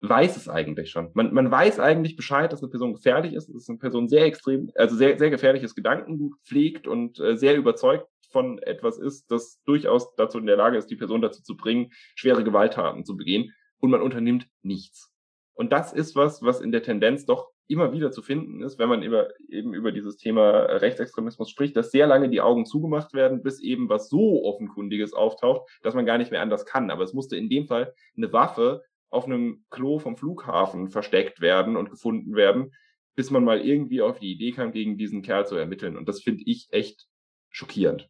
weiß es eigentlich schon. Man, man weiß eigentlich Bescheid, dass eine Person gefährlich ist, dass eine Person sehr extrem, also sehr, sehr gefährliches Gedankengut pflegt und äh, sehr überzeugt von etwas ist, das durchaus dazu in der Lage ist, die Person dazu zu bringen, schwere Gewalttaten zu begehen. Und man unternimmt nichts. Und das ist was, was in der Tendenz doch immer wieder zu finden ist, wenn man über, eben über dieses Thema Rechtsextremismus spricht, dass sehr lange die Augen zugemacht werden, bis eben was so offenkundiges auftaucht, dass man gar nicht mehr anders kann. Aber es musste in dem Fall eine Waffe auf einem Klo vom Flughafen versteckt werden und gefunden werden, bis man mal irgendwie auf die Idee kam, gegen diesen Kerl zu ermitteln. Und das finde ich echt schockierend.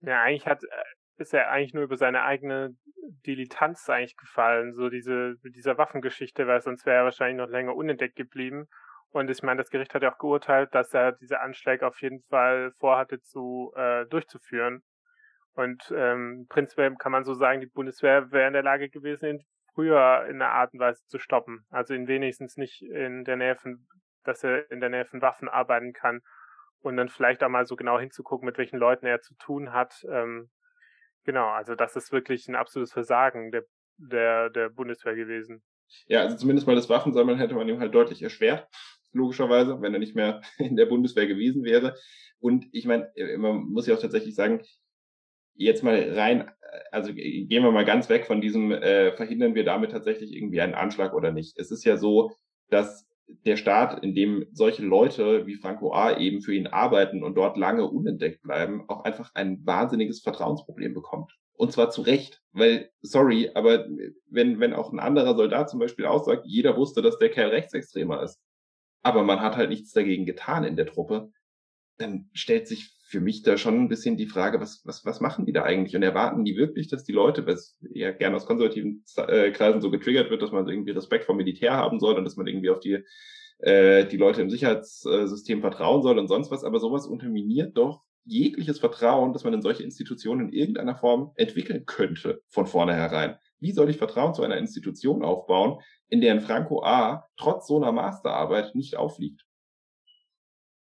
Ja, eigentlich hat, äh, ist er eigentlich nur über seine eigene Dilettanz eigentlich gefallen, so diese, dieser Waffengeschichte, weil sonst wäre er wahrscheinlich noch länger unentdeckt geblieben. Und ich meine, das Gericht hat ja auch geurteilt, dass er diese Anschläge auf jeden Fall vorhatte zu äh, durchzuführen. Und ähm, prinzipiell kann man so sagen, die Bundeswehr wäre in der Lage gewesen, ihn früher in einer Art und Weise zu stoppen. Also ihn wenigstens nicht in der Nähe von, dass er in der Nähe von Waffen arbeiten kann. Und dann vielleicht auch mal so genau hinzugucken, mit welchen Leuten er zu tun hat. Ähm, Genau, also das ist wirklich ein absolutes Versagen der, der, der Bundeswehr gewesen. Ja, also zumindest mal das Waffensammeln hätte man ihm halt deutlich erschwert, logischerweise, wenn er nicht mehr in der Bundeswehr gewesen wäre. Und ich meine, äh, man muss ja auch tatsächlich sagen, jetzt mal rein, also gehen wir mal ganz weg von diesem, äh, verhindern wir damit tatsächlich irgendwie einen Anschlag oder nicht. Es ist ja so, dass der Staat, in dem solche Leute wie Franco A. eben für ihn arbeiten und dort lange unentdeckt bleiben, auch einfach ein wahnsinniges Vertrauensproblem bekommt. Und zwar zu Recht, weil, sorry, aber wenn, wenn auch ein anderer Soldat zum Beispiel aussagt, jeder wusste, dass der Kerl Rechtsextremer ist, aber man hat halt nichts dagegen getan in der Truppe, dann stellt sich für mich da schon ein bisschen die Frage, was, was, was machen die da eigentlich? Und erwarten die wirklich, dass die Leute, was ja gerne aus konservativen äh, Kreisen so getriggert wird, dass man irgendwie Respekt vor Militär haben soll und dass man irgendwie auf die, äh, die Leute im Sicherheitssystem vertrauen soll und sonst was, aber sowas unterminiert doch jegliches Vertrauen, dass man in solche Institutionen in irgendeiner Form entwickeln könnte von vornherein. Wie soll ich Vertrauen zu einer Institution aufbauen, in der ein Franco A. trotz so einer Masterarbeit nicht aufliegt?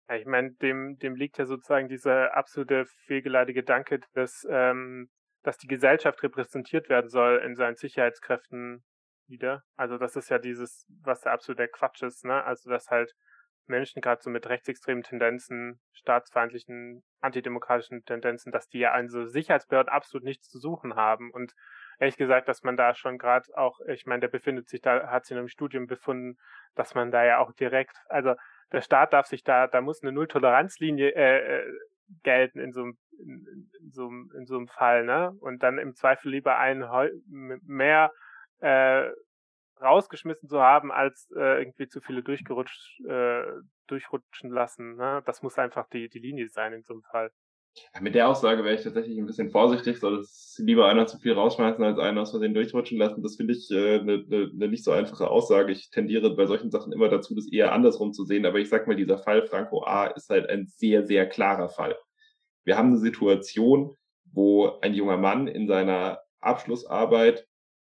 Ja, ich meine, dem, dem liegt ja sozusagen dieser absolute fehlgeleitete Gedanke, dass, ähm, dass die Gesellschaft repräsentiert werden soll in seinen Sicherheitskräften wieder. Also das ist ja dieses, was der absolute Quatsch ist, ne? Also dass halt Menschen gerade so mit rechtsextremen Tendenzen, staatsfeindlichen, antidemokratischen Tendenzen, dass die ja an so Sicherheitsbehörden absolut nichts zu suchen haben. Und ehrlich gesagt, dass man da schon gerade auch, ich meine, der befindet sich da, hat sich in einem Studium befunden, dass man da ja auch direkt, also der Staat darf sich da, da muss eine Nulltoleranzlinie äh, äh, gelten in so einem in, in, so, in so einem Fall, ne? Und dann im Zweifel lieber einen mehr äh, rausgeschmissen zu haben, als äh, irgendwie zu viele durchgerutscht, äh, durchrutschen lassen. Ne? Das muss einfach die, die Linie sein in so einem Fall. Mit der Aussage wäre ich tatsächlich ein bisschen vorsichtig, soll es lieber einer zu viel rausschmeißen, als einen aus Versehen durchrutschen lassen. Das finde ich eine äh, ne, ne, ne nicht so einfache Aussage. Ich tendiere bei solchen Sachen immer dazu, das eher andersrum zu sehen. Aber ich sag mal, dieser Fall Franco A. ist halt ein sehr, sehr klarer Fall. Wir haben eine Situation, wo ein junger Mann in seiner Abschlussarbeit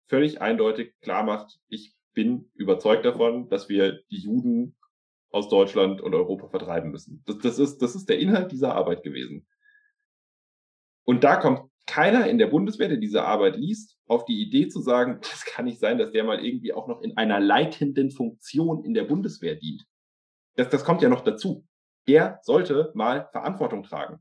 völlig eindeutig klar macht, ich bin überzeugt davon, dass wir die Juden aus Deutschland und Europa vertreiben müssen. Das, das, ist, das ist der Inhalt dieser Arbeit gewesen. Und da kommt keiner in der Bundeswehr, der diese Arbeit liest, auf die Idee zu sagen, das kann nicht sein, dass der mal irgendwie auch noch in einer leitenden Funktion in der Bundeswehr dient. Das, das kommt ja noch dazu. Der sollte mal Verantwortung tragen.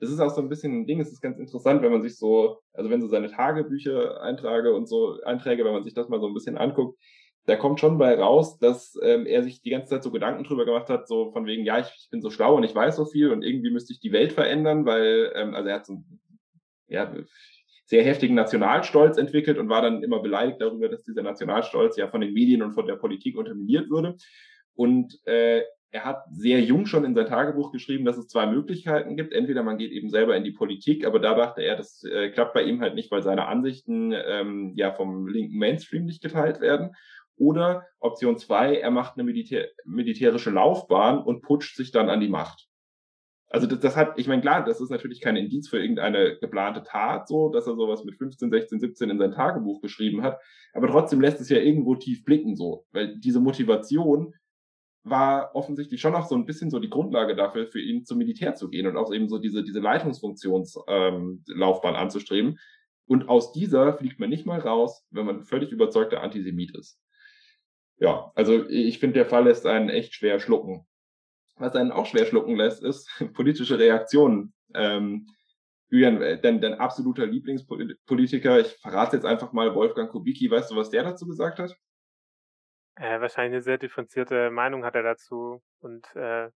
Das ist auch so ein bisschen ein Ding, es ist ganz interessant, wenn man sich so, also wenn so seine Tagebücher eintrage und so Einträge, wenn man sich das mal so ein bisschen anguckt, da kommt schon bei raus, dass ähm, er sich die ganze Zeit so Gedanken drüber gemacht hat, so von wegen, ja, ich, ich bin so schlau und ich weiß so viel und irgendwie müsste ich die Welt verändern, weil, ähm, also er hat so ja, sehr heftigen Nationalstolz entwickelt und war dann immer beleidigt darüber, dass dieser Nationalstolz ja von den Medien und von der Politik unterminiert würde. Und äh, er hat sehr jung schon in sein Tagebuch geschrieben, dass es zwei Möglichkeiten gibt. Entweder man geht eben selber in die Politik, aber da dachte er, das äh, klappt bei ihm halt nicht, weil seine Ansichten ähm, ja vom linken Mainstream nicht geteilt werden. Oder Option zwei, er macht eine Militär militärische Laufbahn und putscht sich dann an die Macht. Also das, das hat, ich meine, klar, das ist natürlich kein Indiz für irgendeine geplante Tat, so, dass er sowas mit 15, 16, 17 in sein Tagebuch geschrieben hat. Aber trotzdem lässt es ja irgendwo tief blicken, so, weil diese Motivation war offensichtlich schon auch so ein bisschen so die Grundlage dafür, für ihn zum Militär zu gehen und auch eben so diese, diese Leitungsfunktionslaufbahn ähm, anzustreben. Und aus dieser fliegt man nicht mal raus, wenn man völlig überzeugter Antisemit ist. Ja, also ich finde, der Fall lässt einen echt schwer schlucken. Was einen auch schwer schlucken lässt, ist politische Reaktionen. Ähm, Julian, äh, dein, dein absoluter Lieblingspolitiker, ich verrate jetzt einfach mal Wolfgang Kubicki, weißt du, was der dazu gesagt hat? Äh, wahrscheinlich eine sehr differenzierte Meinung hat er dazu und äh,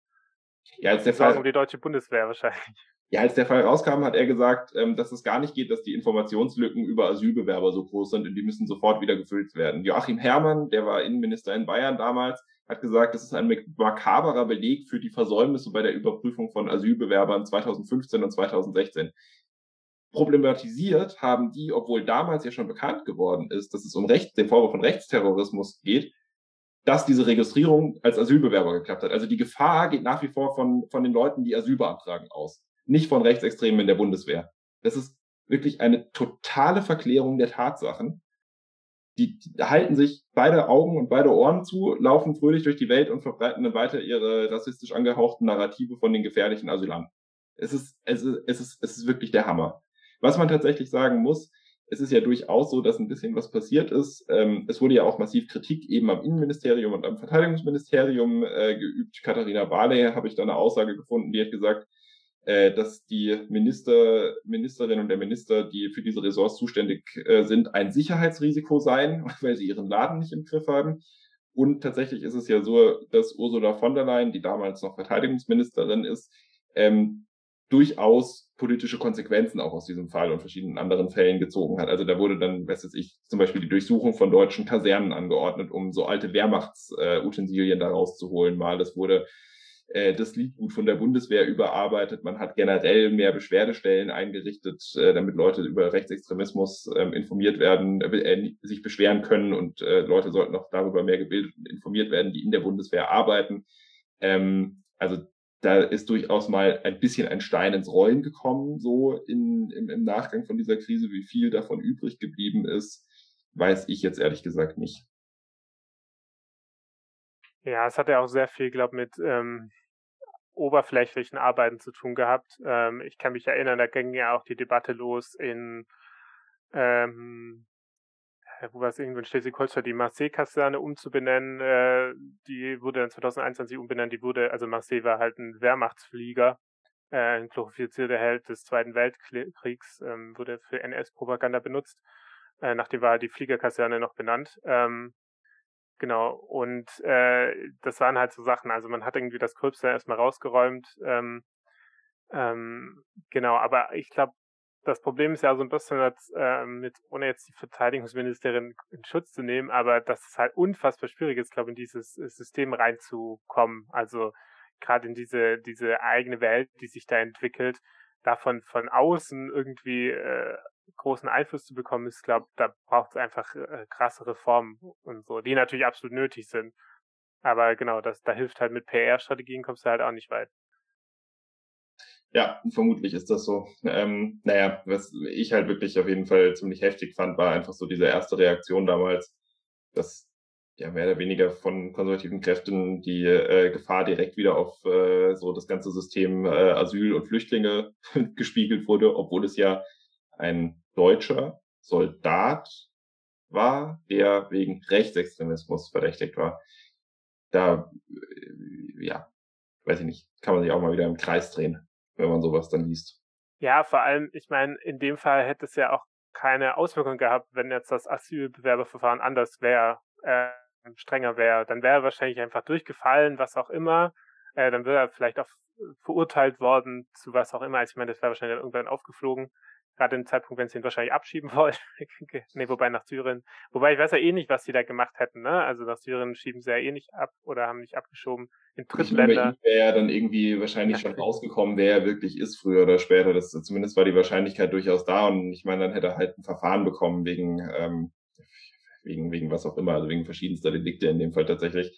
ja, als der Fall, um die deutsche Bundeswehr wahrscheinlich. Ja, als der Fall rauskam, hat er gesagt, ähm, dass es gar nicht geht, dass die Informationslücken über Asylbewerber so groß sind und die müssen sofort wieder gefüllt werden. Joachim Herrmann, der war Innenminister in Bayern damals, hat gesagt, das ist ein makaberer Beleg für die Versäumnisse bei der Überprüfung von Asylbewerbern 2015 und 2016. Problematisiert haben die, obwohl damals ja schon bekannt geworden ist, dass es um Recht, den Vorwurf von Rechtsterrorismus geht, dass diese Registrierung als Asylbewerber geklappt hat. Also die Gefahr geht nach wie vor von, von den Leuten, die Asyl beantragen, aus. Nicht von Rechtsextremen in der Bundeswehr. Das ist wirklich eine totale Verklärung der Tatsachen. Die, halten sich beide Augen und beide Ohren zu, laufen fröhlich durch die Welt und verbreiten dann weiter ihre rassistisch angehauchten Narrative von den gefährlichen Asylanten. Es ist, es ist, es ist, es ist wirklich der Hammer. Was man tatsächlich sagen muss, es ist ja durchaus so, dass ein bisschen was passiert ist. Ähm, es wurde ja auch massiv Kritik eben am Innenministerium und am Verteidigungsministerium äh, geübt. Katharina Barley habe ich da eine Aussage gefunden, die hat gesagt, äh, dass die Minister, Ministerin und der Minister, die für diese Ressorts zuständig äh, sind, ein Sicherheitsrisiko seien, weil sie ihren Laden nicht im Griff haben. Und tatsächlich ist es ja so, dass Ursula von der Leyen, die damals noch Verteidigungsministerin ist, ähm, durchaus politische Konsequenzen auch aus diesem Fall und verschiedenen anderen Fällen gezogen hat. Also da wurde dann, was weiß ich, zum Beispiel die Durchsuchung von deutschen Kasernen angeordnet, um so alte Wehrmachtsutensilien äh, da rauszuholen. Mal, das wurde äh, das Liedgut von der Bundeswehr überarbeitet. Man hat generell mehr Beschwerdestellen eingerichtet, äh, damit Leute über Rechtsextremismus äh, informiert werden, äh, sich beschweren können und äh, Leute sollten auch darüber mehr gebildet und informiert werden, die in der Bundeswehr arbeiten. Ähm, also da ist durchaus mal ein bisschen ein Stein ins Rollen gekommen, so in, im, im Nachgang von dieser Krise. Wie viel davon übrig geblieben ist, weiß ich jetzt ehrlich gesagt nicht. Ja, es hat ja auch sehr viel, glaube ich, mit ähm, oberflächlichen Arbeiten zu tun gehabt. Ähm, ich kann mich erinnern, da ging ja auch die Debatte los in ähm, äh, wo war es irgendwo in Schleswig-Holstein, die Marseille-Kaserne umzubenennen. Äh, die wurde dann 2021 umbenannt. Die wurde, also Marseille war halt ein Wehrmachtsflieger, äh, ein glorifizierter Held des Zweiten Weltkriegs, ähm, wurde für NS-Propaganda benutzt. Äh, nachdem war die Fliegerkaserne noch benannt. Ähm, genau, und äh, das waren halt so Sachen. Also man hat irgendwie das Gröbste erstmal rausgeräumt. Ähm, ähm, genau, aber ich glaube, das Problem ist ja so ein bisschen jetzt, äh, mit, ohne jetzt die Verteidigungsministerin in Schutz zu nehmen, aber dass es halt unfassbar schwierig ist, glaube ich, in dieses äh, System reinzukommen. Also gerade in diese, diese eigene Welt, die sich da entwickelt, davon von außen irgendwie äh, großen Einfluss zu bekommen, ist, glaube da braucht es einfach äh, krasse Reformen und so, die natürlich absolut nötig sind. Aber genau, das, da hilft halt mit PR-Strategien kommst du halt auch nicht weit. Ja, vermutlich ist das so. Ähm, naja, was ich halt wirklich auf jeden Fall ziemlich heftig fand, war einfach so diese erste Reaktion damals, dass ja mehr oder weniger von konservativen Kräften die äh, Gefahr direkt wieder auf äh, so das ganze System äh, Asyl und Flüchtlinge gespiegelt wurde, obwohl es ja ein deutscher Soldat war, der wegen Rechtsextremismus verdächtigt war. Da, äh, ja, weiß ich nicht, kann man sich auch mal wieder im Kreis drehen wenn man sowas dann liest. Ja, vor allem, ich meine, in dem Fall hätte es ja auch keine Auswirkung gehabt, wenn jetzt das Asylbewerberverfahren anders wäre, äh, strenger wäre. Dann wäre er wahrscheinlich einfach durchgefallen, was auch immer. Äh, dann wäre er vielleicht auch verurteilt worden zu was auch immer. Also ich meine, das wäre wahrscheinlich irgendwann aufgeflogen gerade im Zeitpunkt, wenn sie ihn wahrscheinlich abschieben wollen. nee, wobei nach Syrien. Wobei ich weiß ja eh nicht, was sie da gemacht hätten, ne? Also nach Syrien schieben sie ja eh nicht ab oder haben nicht abgeschoben. In Drittländer. wäre ja dann irgendwie wahrscheinlich schon rausgekommen, wer er wirklich ist, früher oder später. Das, zumindest war die Wahrscheinlichkeit durchaus da und ich meine, dann hätte er halt ein Verfahren bekommen wegen, ähm, wegen, wegen was auch immer, also wegen verschiedenster Delikte in dem Fall tatsächlich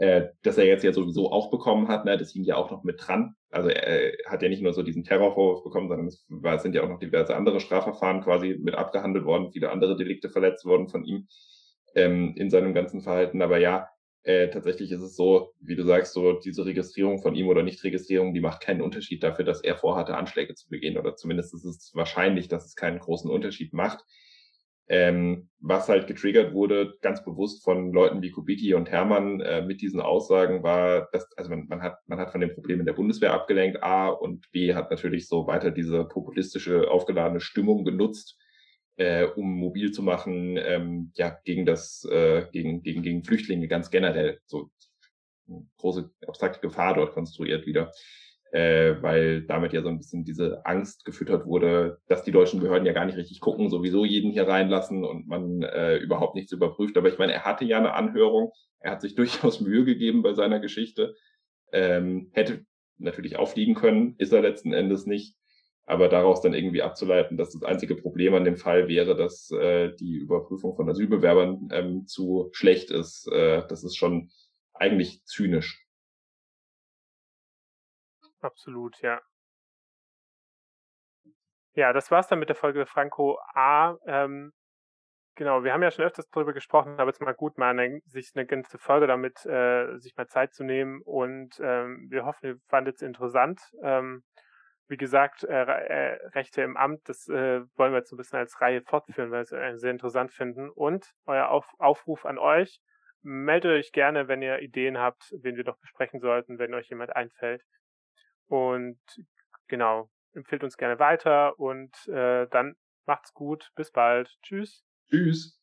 äh, dass er jetzt ja sowieso auch bekommen hat, ne, das hing ja auch noch mit dran. Also er, er hat ja nicht nur so diesen Terrorvorwurf bekommen, sondern es war, sind ja auch noch diverse andere Strafverfahren quasi mit abgehandelt worden, viele andere Delikte verletzt worden von ihm ähm, in seinem ganzen Verhalten. Aber ja, äh, tatsächlich ist es so, wie du sagst, so diese Registrierung von ihm oder Nichtregistrierung, die macht keinen Unterschied dafür, dass er vorhatte, Anschläge zu begehen. Oder zumindest ist es wahrscheinlich, dass es keinen großen Unterschied macht. Ähm, was halt getriggert wurde, ganz bewusst von Leuten wie Kubicki und Hermann äh, mit diesen Aussagen war, dass, also man, man, hat, man hat von den Problemen der Bundeswehr abgelenkt, A, und B hat natürlich so weiter diese populistische, aufgeladene Stimmung genutzt, äh, um mobil zu machen, ähm, ja, gegen das, äh, gegen, gegen, gegen Flüchtlinge ganz generell. So große abstrakte Gefahr dort konstruiert wieder. Äh, weil damit ja so ein bisschen diese Angst gefüttert wurde, dass die deutschen Behörden ja gar nicht richtig gucken, sowieso jeden hier reinlassen und man äh, überhaupt nichts überprüft. Aber ich meine, er hatte ja eine Anhörung, er hat sich durchaus Mühe gegeben bei seiner Geschichte, ähm, hätte natürlich auffliegen können, ist er letzten Endes nicht. Aber daraus dann irgendwie abzuleiten, dass das einzige Problem an dem Fall wäre, dass äh, die Überprüfung von Asylbewerbern ähm, zu schlecht ist, äh, das ist schon eigentlich zynisch. Absolut, ja. Ja, das war's dann mit der Folge Franco A. Ähm, genau, wir haben ja schon öfters darüber gesprochen, aber jetzt mal gut, mal eine, sich eine ganze Folge damit, äh, sich mal Zeit zu nehmen und ähm, wir hoffen, ihr fandet es interessant. Ähm, wie gesagt, äh, äh, Rechte im Amt, das äh, wollen wir jetzt ein bisschen als Reihe fortführen, weil wir es äh, sehr interessant finden. Und euer Auf Aufruf an euch, meldet euch gerne, wenn ihr Ideen habt, wen wir doch besprechen sollten, wenn euch jemand einfällt. Und genau, empfiehlt uns gerne weiter und äh, dann macht's gut. Bis bald. Tschüss. Tschüss.